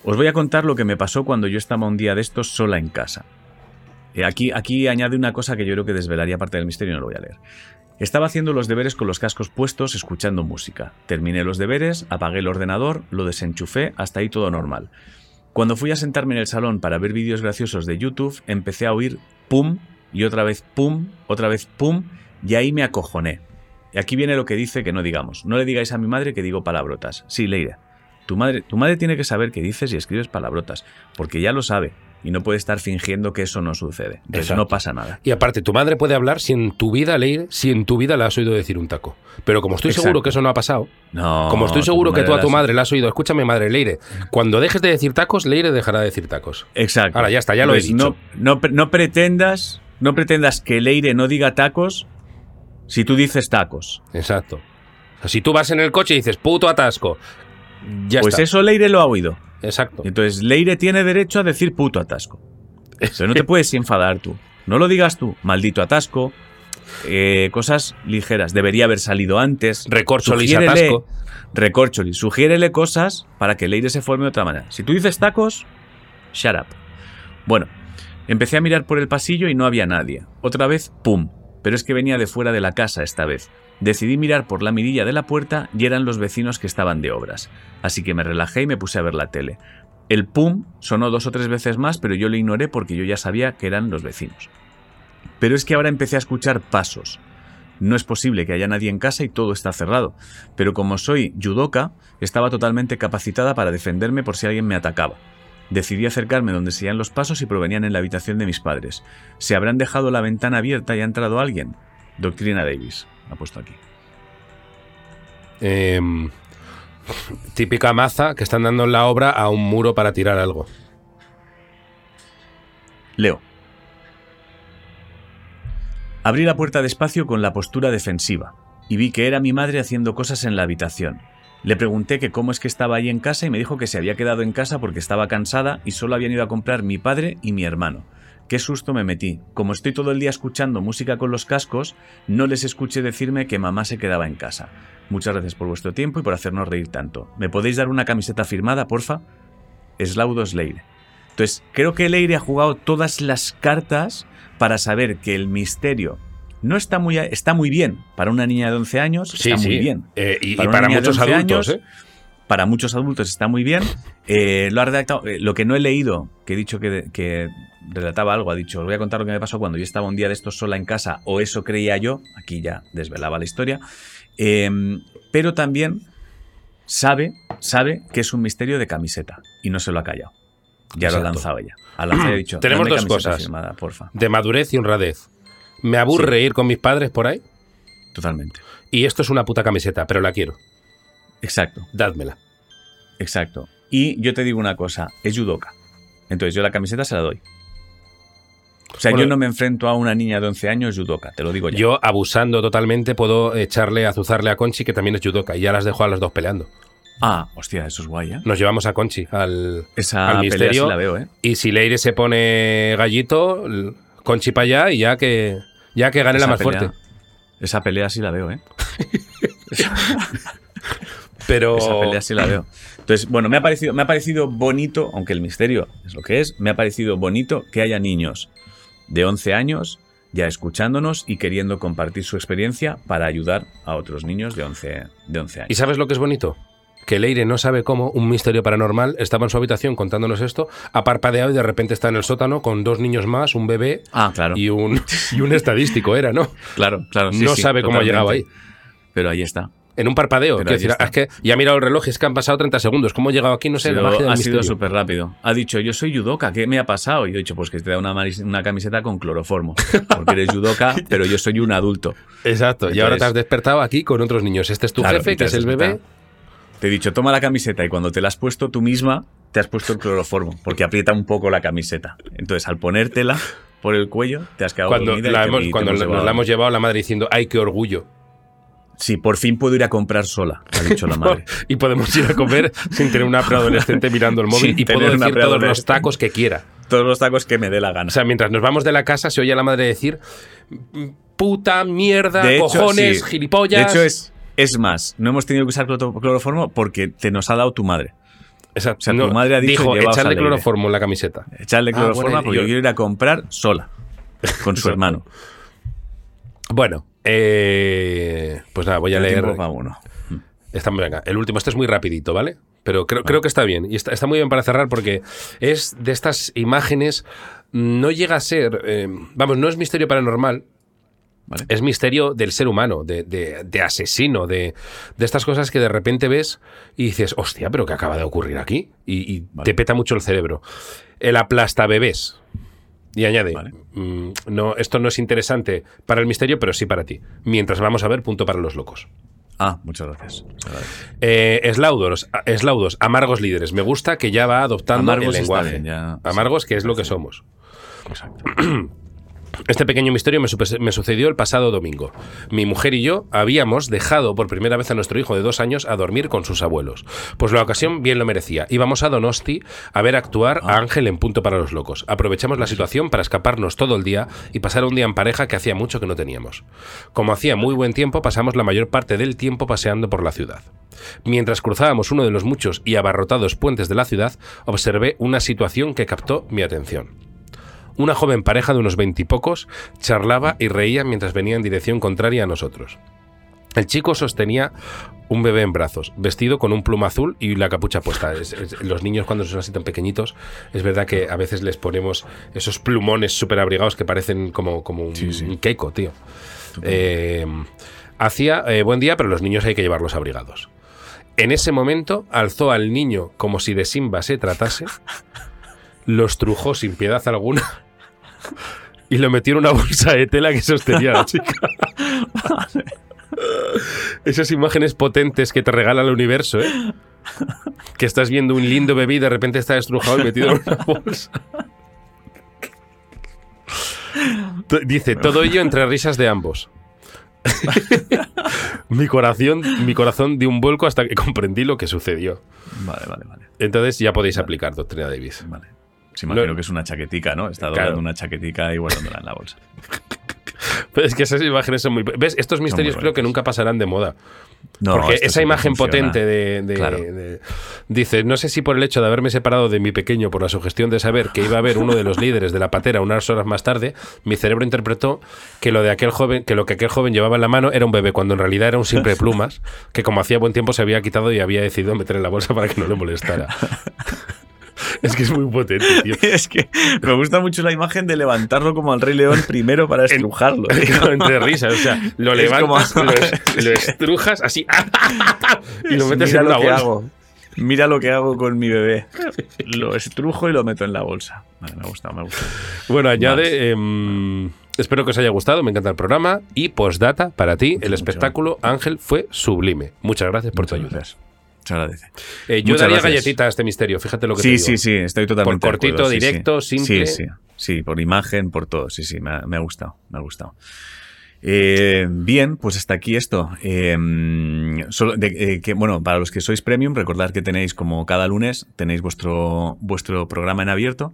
Os voy a contar lo que me pasó cuando yo estaba un día de estos sola en casa. Eh, Aquí, aquí añade una cosa que yo creo que desvelaría parte del misterio y no lo voy a leer. Estaba haciendo los deberes con los cascos puestos, escuchando música. Terminé los deberes, apagué el ordenador, lo desenchufé, hasta ahí todo normal. Cuando fui a sentarme en el salón para ver vídeos graciosos de YouTube, empecé a oír pum y otra vez pum, otra vez pum, y ahí me acojoné. Y aquí viene lo que dice que no digamos. No le digáis a mi madre que digo palabrotas. Sí, Leire. Tu madre, tu madre tiene que saber que dices y escribes palabrotas, porque ya lo sabe y no puede estar fingiendo que eso no sucede. Entonces no pasa nada. Y aparte, tu madre puede hablar si en tu vida, Leire, si en tu vida la has oído decir un taco. Pero como estoy seguro que eso no ha pasado, No. como estoy seguro que tú a tu madre la has oído, escúchame, madre, Leire, cuando dejes de decir tacos, Leire dejará de decir tacos. Exacto. Ahora, ya está, ya lo he dicho. No, no, no pretendas, no pretendas que Leire no diga tacos si tú dices tacos. Exacto. O sea, si tú vas en el coche y dices puto atasco, ya pues está. eso Leire lo ha oído. Exacto. Entonces Leire tiene derecho a decir puto atasco. Pero no te puedes enfadar tú. No lo digas tú. Maldito atasco. eh, cosas ligeras. Debería haber salido antes. Recorcholis Sugiérele- atasco. Recorcholis. Sugiérele cosas para que Leire se forme de otra manera. Si tú dices tacos, shut up. Bueno, empecé a mirar por el pasillo y no había nadie. Otra vez, pum. Pero es que venía de fuera de la casa esta vez. Decidí mirar por la mirilla de la puerta y eran los vecinos que estaban de obras. Así que me relajé y me puse a ver la tele. El pum sonó dos o tres veces más, pero yo lo ignoré porque yo ya sabía que eran los vecinos. Pero es que ahora empecé a escuchar pasos. No es posible que haya nadie en casa y todo está cerrado. Pero como soy judoka, estaba totalmente capacitada para defenderme por si alguien me atacaba. Decidí acercarme donde se oían los pasos y provenían en la habitación de mis padres. ¿Se habrán dejado la ventana abierta y ha entrado alguien? Doctrina Davis. Ha puesto aquí. Em, típica maza que están dando en la obra a un muro para tirar algo. Leo. Abrí la puerta despacio con la postura defensiva y vi que era mi madre haciendo cosas en la habitación. Le pregunté que cómo es que estaba ahí en casa y me dijo que se había quedado en casa porque estaba cansada y solo habían ido a comprar mi padre y mi hermano. Qué susto me metí. Como estoy todo el día escuchando música con los cascos, no les escuché decirme que mamá se quedaba en casa. Muchas gracias por vuestro tiempo y por hacernos reír tanto. ¿Me podéis dar una camiseta firmada, porfa? Slaudos Leire. Entonces, creo que Leire ha jugado todas las cartas para saber que el misterio no está muy, está muy bien para una niña de 11 años, está muy bien. Eh, y y Para muchos 11 adultos, años, ¿eh? Para muchos adultos está muy bien. Eh, lo ha redactado. eh, lo que no he leído, que he dicho que, que relataba algo, ha dicho, os voy a contar lo que me pasó cuando yo estaba un día de estos sola en casa, o eso creía yo, aquí ya desvelaba la historia, Eh, pero también sabe, sabe que es un misterio de camiseta y no se lo ha callado. Ya lo ha lanzado ella. Ha lanzado y ha dicho, Tenemos "Dame dos cosas. firmada, porfa. De madurez y honradez. Me aburre ir con mis padres por ahí Totalmente. y esto es una puta camiseta, pero la quiero. Exacto. Dádmela. Exacto. Y yo te digo una cosa, es judoka. Entonces yo la camiseta se la doy. O sea, Bueno, yo no me enfrento a una niña de 11 años judoka, te lo digo ya. Yo, abusando totalmente, puedo echarle, azuzarle a Conchi, que también es judoka, y ya las dejo a las dos peleando. Ah, hostia, eso es guay, ¿eh? Nos llevamos a Conchi al, Esa al pelea sí misterio. la veo, ¿eh? Y si Leire se pone gallito, Conchi para allá y ya que, ya que gane la más pelea- fuerte. Esa pelea sí la veo, ¿eh? Pero Esa pelea sí la veo. Entonces, bueno, me ha, parecido, me ha parecido bonito, aunque el misterio es lo que es, me ha parecido bonito que haya niños de 11 años ya escuchándonos y queriendo compartir su experiencia para ayudar a otros niños de 11, de 11 ¿Y años. sabes lo que es bonito? Que Leire no sabe cómo un misterio paranormal estaba en su habitación contándonos esto, ha parpadeado y de repente está en el sótano con dos niños más, un bebé Ah, claro. y un, y un estadístico, era, ¿no? Claro, claro. sí, no sí, sabe cómo ha llegado ahí. Pero ahí está. En un parpadeo. Pero decir, es que ya ha mirado el reloj y es que han pasado 30 segundos. ¿Cómo he llegado aquí? No sé, la magia del ha sido súper rápido. Ha dicho, yo soy judoka, ¿qué me ha pasado? Y yo he dicho, pues que te da una, camiseta con cloroformo. Porque eres judoka, pero yo soy un adulto. Exacto. y ahora te has despertado aquí con otros niños. Este es tu Claro, jefe, que es el bebé. Te he dicho, toma la camiseta y cuando te la has puesto tú misma, te has puesto el cloroformo, porque aprieta un poco la camiseta. Entonces, al ponértela por el cuello, te has quedado Cuando, la hemos- cuando nos la hemos llevado la madre diciendo, ¡ay, qué orgullo! Sí, por fin puedo ir a comprar sola, ha dicho la madre. y podemos ir a comer sin tener una preadolescente mirando el móvil Sin y puedo decir todos los tacos que quiera. Todos los tacos que me dé la gana. O sea, mientras nos vamos de la casa se oye a la madre decir puta, mierda, de hecho, cojones, sí. gilipollas. De hecho, es, es más, no hemos tenido que usar cloro- cloroformo porque te nos ha dado tu madre. Exacto. o sea, tu madre ha dicho, dijo, "Llevaos echarle alegre". cloroformo en la camiseta. Echarle Ah, cloroformo bueno, porque yo- yo quiero ir a comprar sola, con su hermano. Bueno, eh, pues nada, voy a El leer. tiempo pa' uno. Está, venga, el último, este es muy rapidito, ¿vale? Pero creo, creo que está bien. Y está, está muy bien para cerrar porque es de estas imágenes. No llega a ser. eh, vamos, no es misterio paranormal. Vale. Es misterio del ser humano, de, de- de asesino, de, de estas cosas que de repente ves y dices, hostia, pero ¿qué acaba de ocurrir aquí? Y, y Vale. te peta mucho el cerebro. El aplasta bebés. Y añade, Vale. mm, no, esto no es interesante para el misterio, pero sí para ti. Mientras vamos a ver, punto para los locos. Ah, muchas gracias. Eh, eslaudos, eslaudos, amargos líderes. Me gusta que ya va adoptando Amargos el lenguaje. bien, ya- Amargos, que es lo que somos. Exacto. Este pequeño misterio me, sucedió el pasado domingo. Mi mujer y yo habíamos dejado por primera vez a nuestro hijo de dos años a dormir con sus abuelos. Pues la ocasión bien lo merecía. Íbamos a Donosti a ver actuar a Ángel en Punto para los Locos. Aprovechamos la situación para escaparnos todo el día y pasar un día en pareja que hacía mucho que no teníamos. Como hacía muy buen tiempo, pasamos la mayor parte del tiempo paseando por la ciudad. Mientras cruzábamos uno de los muchos y abarrotados puentes de la ciudad, observé una situación que captó mi atención. Una joven pareja de unos veintipocos charlaba y reía mientras venía en dirección contraria a nosotros. El chico sostenía un bebé en brazos, vestido con un pluma azul y la capucha puesta. Es- es- los niños cuando son así tan pequeñitos, es verdad que a veces les ponemos esos plumones súper abrigados que parecen como, como un, Sí, sí. un keiko, tío. Eh, hacía eh, buen día, pero los niños hay que llevarlos abrigados. En ese momento alzó al niño como si de Simba se tratase, lo estrujó sin piedad alguna y lo metió en una bolsa de tela que sostenía la chica. Esas imágenes potentes que te regala el universo, ¿eh? Que estás viendo un lindo bebé y de repente está estrujado y metido en una bolsa. Dice, todo ello entre risas de ambos. mi, corazón, mi corazón dio un vuelco hasta que comprendí lo que sucedió. Vale, vale, vale. Entonces ya podéis aplicar Doctrina Davis. vale. Imagino No- que es una chaquetica, ¿no? Está Claro. doblando una chaquetica y guardándola en la bolsa. Pero es que esas imágenes son muy... ¿Ves? Estos misterios creo que nunca pasarán de moda. No, Porque esa imagen funciona. potente de, de- Claro. de- Dice, no sé si por el hecho de haberme separado de mi pequeño por la sugestión de saber que iba a ver uno de los líderes de la patera unas horas más tarde, mi cerebro interpretó que lo de aquel joven, que lo que aquel joven llevaba en la mano era un bebé, cuando en realidad era un simple plumas, que como hacía buen tiempo se había quitado y había decidido meter en la bolsa para que no le molestara. es que es muy potente, tío. Es que me gusta mucho la imagen de levantarlo como al Rey León primero para estrujarlo. Entre risas, o sea, lo Es levantas, como- lo, es- lo estrujas así y lo metes Mira en que bolsa. hago. Mira lo que hago con mi bebé. Lo estrujo y lo meto en la bolsa. Vale, me ha gustado, me ha gustado. Bueno, añade. em, espero que os haya gustado, me encanta el programa. Y postdata, para ti, el Mucho, espectáculo Ángel fue sublime. Muchas gracias por tu Muchas ayuda. gracias. Se agradece. Eh, yo Muchas daría gracias. galletita a este misterio, fíjate lo que te Sí, digo. sí, sí, estoy totalmente. Por acuerdo, cortito, sí, sí. directo, simple. Sí, sí. Sí, por imagen, por todo. Sí, sí, me ha, me ha gustado. Me ha gustado. Eh, bien, pues hasta aquí esto. Eh, solo de- eh, que, bueno, para los que sois premium, recordad que tenéis como cada lunes, tenéis vuestro, vuestro programa en abierto,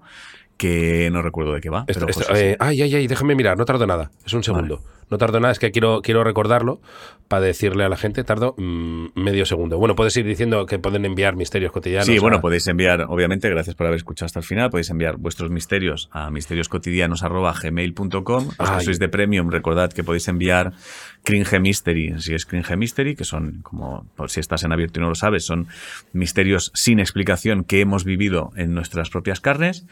que no recuerdo de qué va. Esto- pero esto- José, eh, ay, ay, ay, déjame mirar, no tardo nada. Es un segundo. No tardo nada, es que quiero, quiero recordarlo para decirle a la gente, tardo mm, medio segundo. Bueno, puedes ir diciendo que pueden enviar misterios cotidianos. Sí, bueno, a- podéis enviar, obviamente, gracias por haber escuchado hasta el final, podéis enviar vuestros misterios a misterioscotidianos.gmail.com. Los que sois de Premium, recordad que podéis enviar Cringe Mystery, si es Cringe Mystery, que son, como por si estás en abierto y no lo sabes, son misterios sin explicación que hemos vivido en nuestras propias carnes.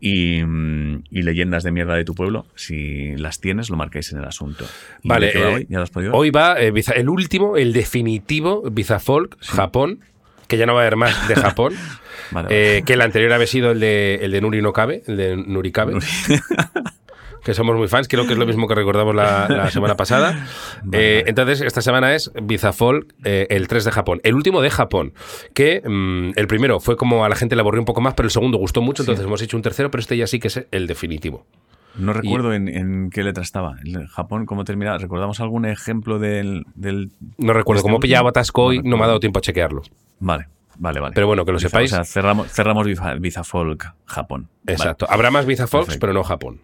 Y, y leyendas de mierda de tu pueblo, si las tienes, lo marcáis en el asunto. ¿Y Vale, eh, hoy? ¿Ya lo has podido ver? Hoy va eh, el último, el definitivo Bizafolk, Japón, que ya no va a haber más de Japón. Vale, vale. eh, que el anterior había sido el de, el de Nuri no cabe, el de Nuri cabe. que somos muy fans, creo que es lo mismo que recordamos la, la semana pasada. Vale, Eh. Entonces, esta semana es Bizafolk, eh, el 3 de Japón. El último de Japón, que mm, el primero fue como a la gente le aburrió un poco más, pero el segundo gustó mucho, entonces hemos hecho un tercero, pero este ya sí que es el definitivo. No recuerdo en, en qué letra estaba. El Japón, ¿cómo terminaba? ¿Recordamos algún ejemplo del. del... No recuerdo Este cómo pillaba Atasco hoy, No no me ha dado tiempo a chequearlo. Vale, vale, vale. Pero bueno, que lo Biza- sepáis. O sea, cerramos, cerramos Biza, Bizafolk Japón. Vale. Exacto. Habrá más Bizafolks, pero no Japón.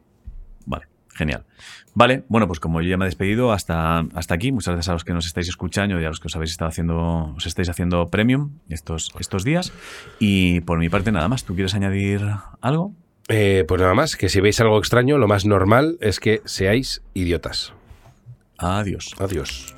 Genial. Vale, bueno, pues como yo ya me he despedido, hasta, hasta aquí. Muchas gracias a los que nos estáis escuchando y a los que os habéis estado haciendo, os estáis haciendo premium estos, estos días. Y por mi parte, nada más. ¿Tú quieres añadir algo? Eh, pues nada más, que si veis algo extraño, lo más normal es que seáis idiotas. Adiós. Adiós.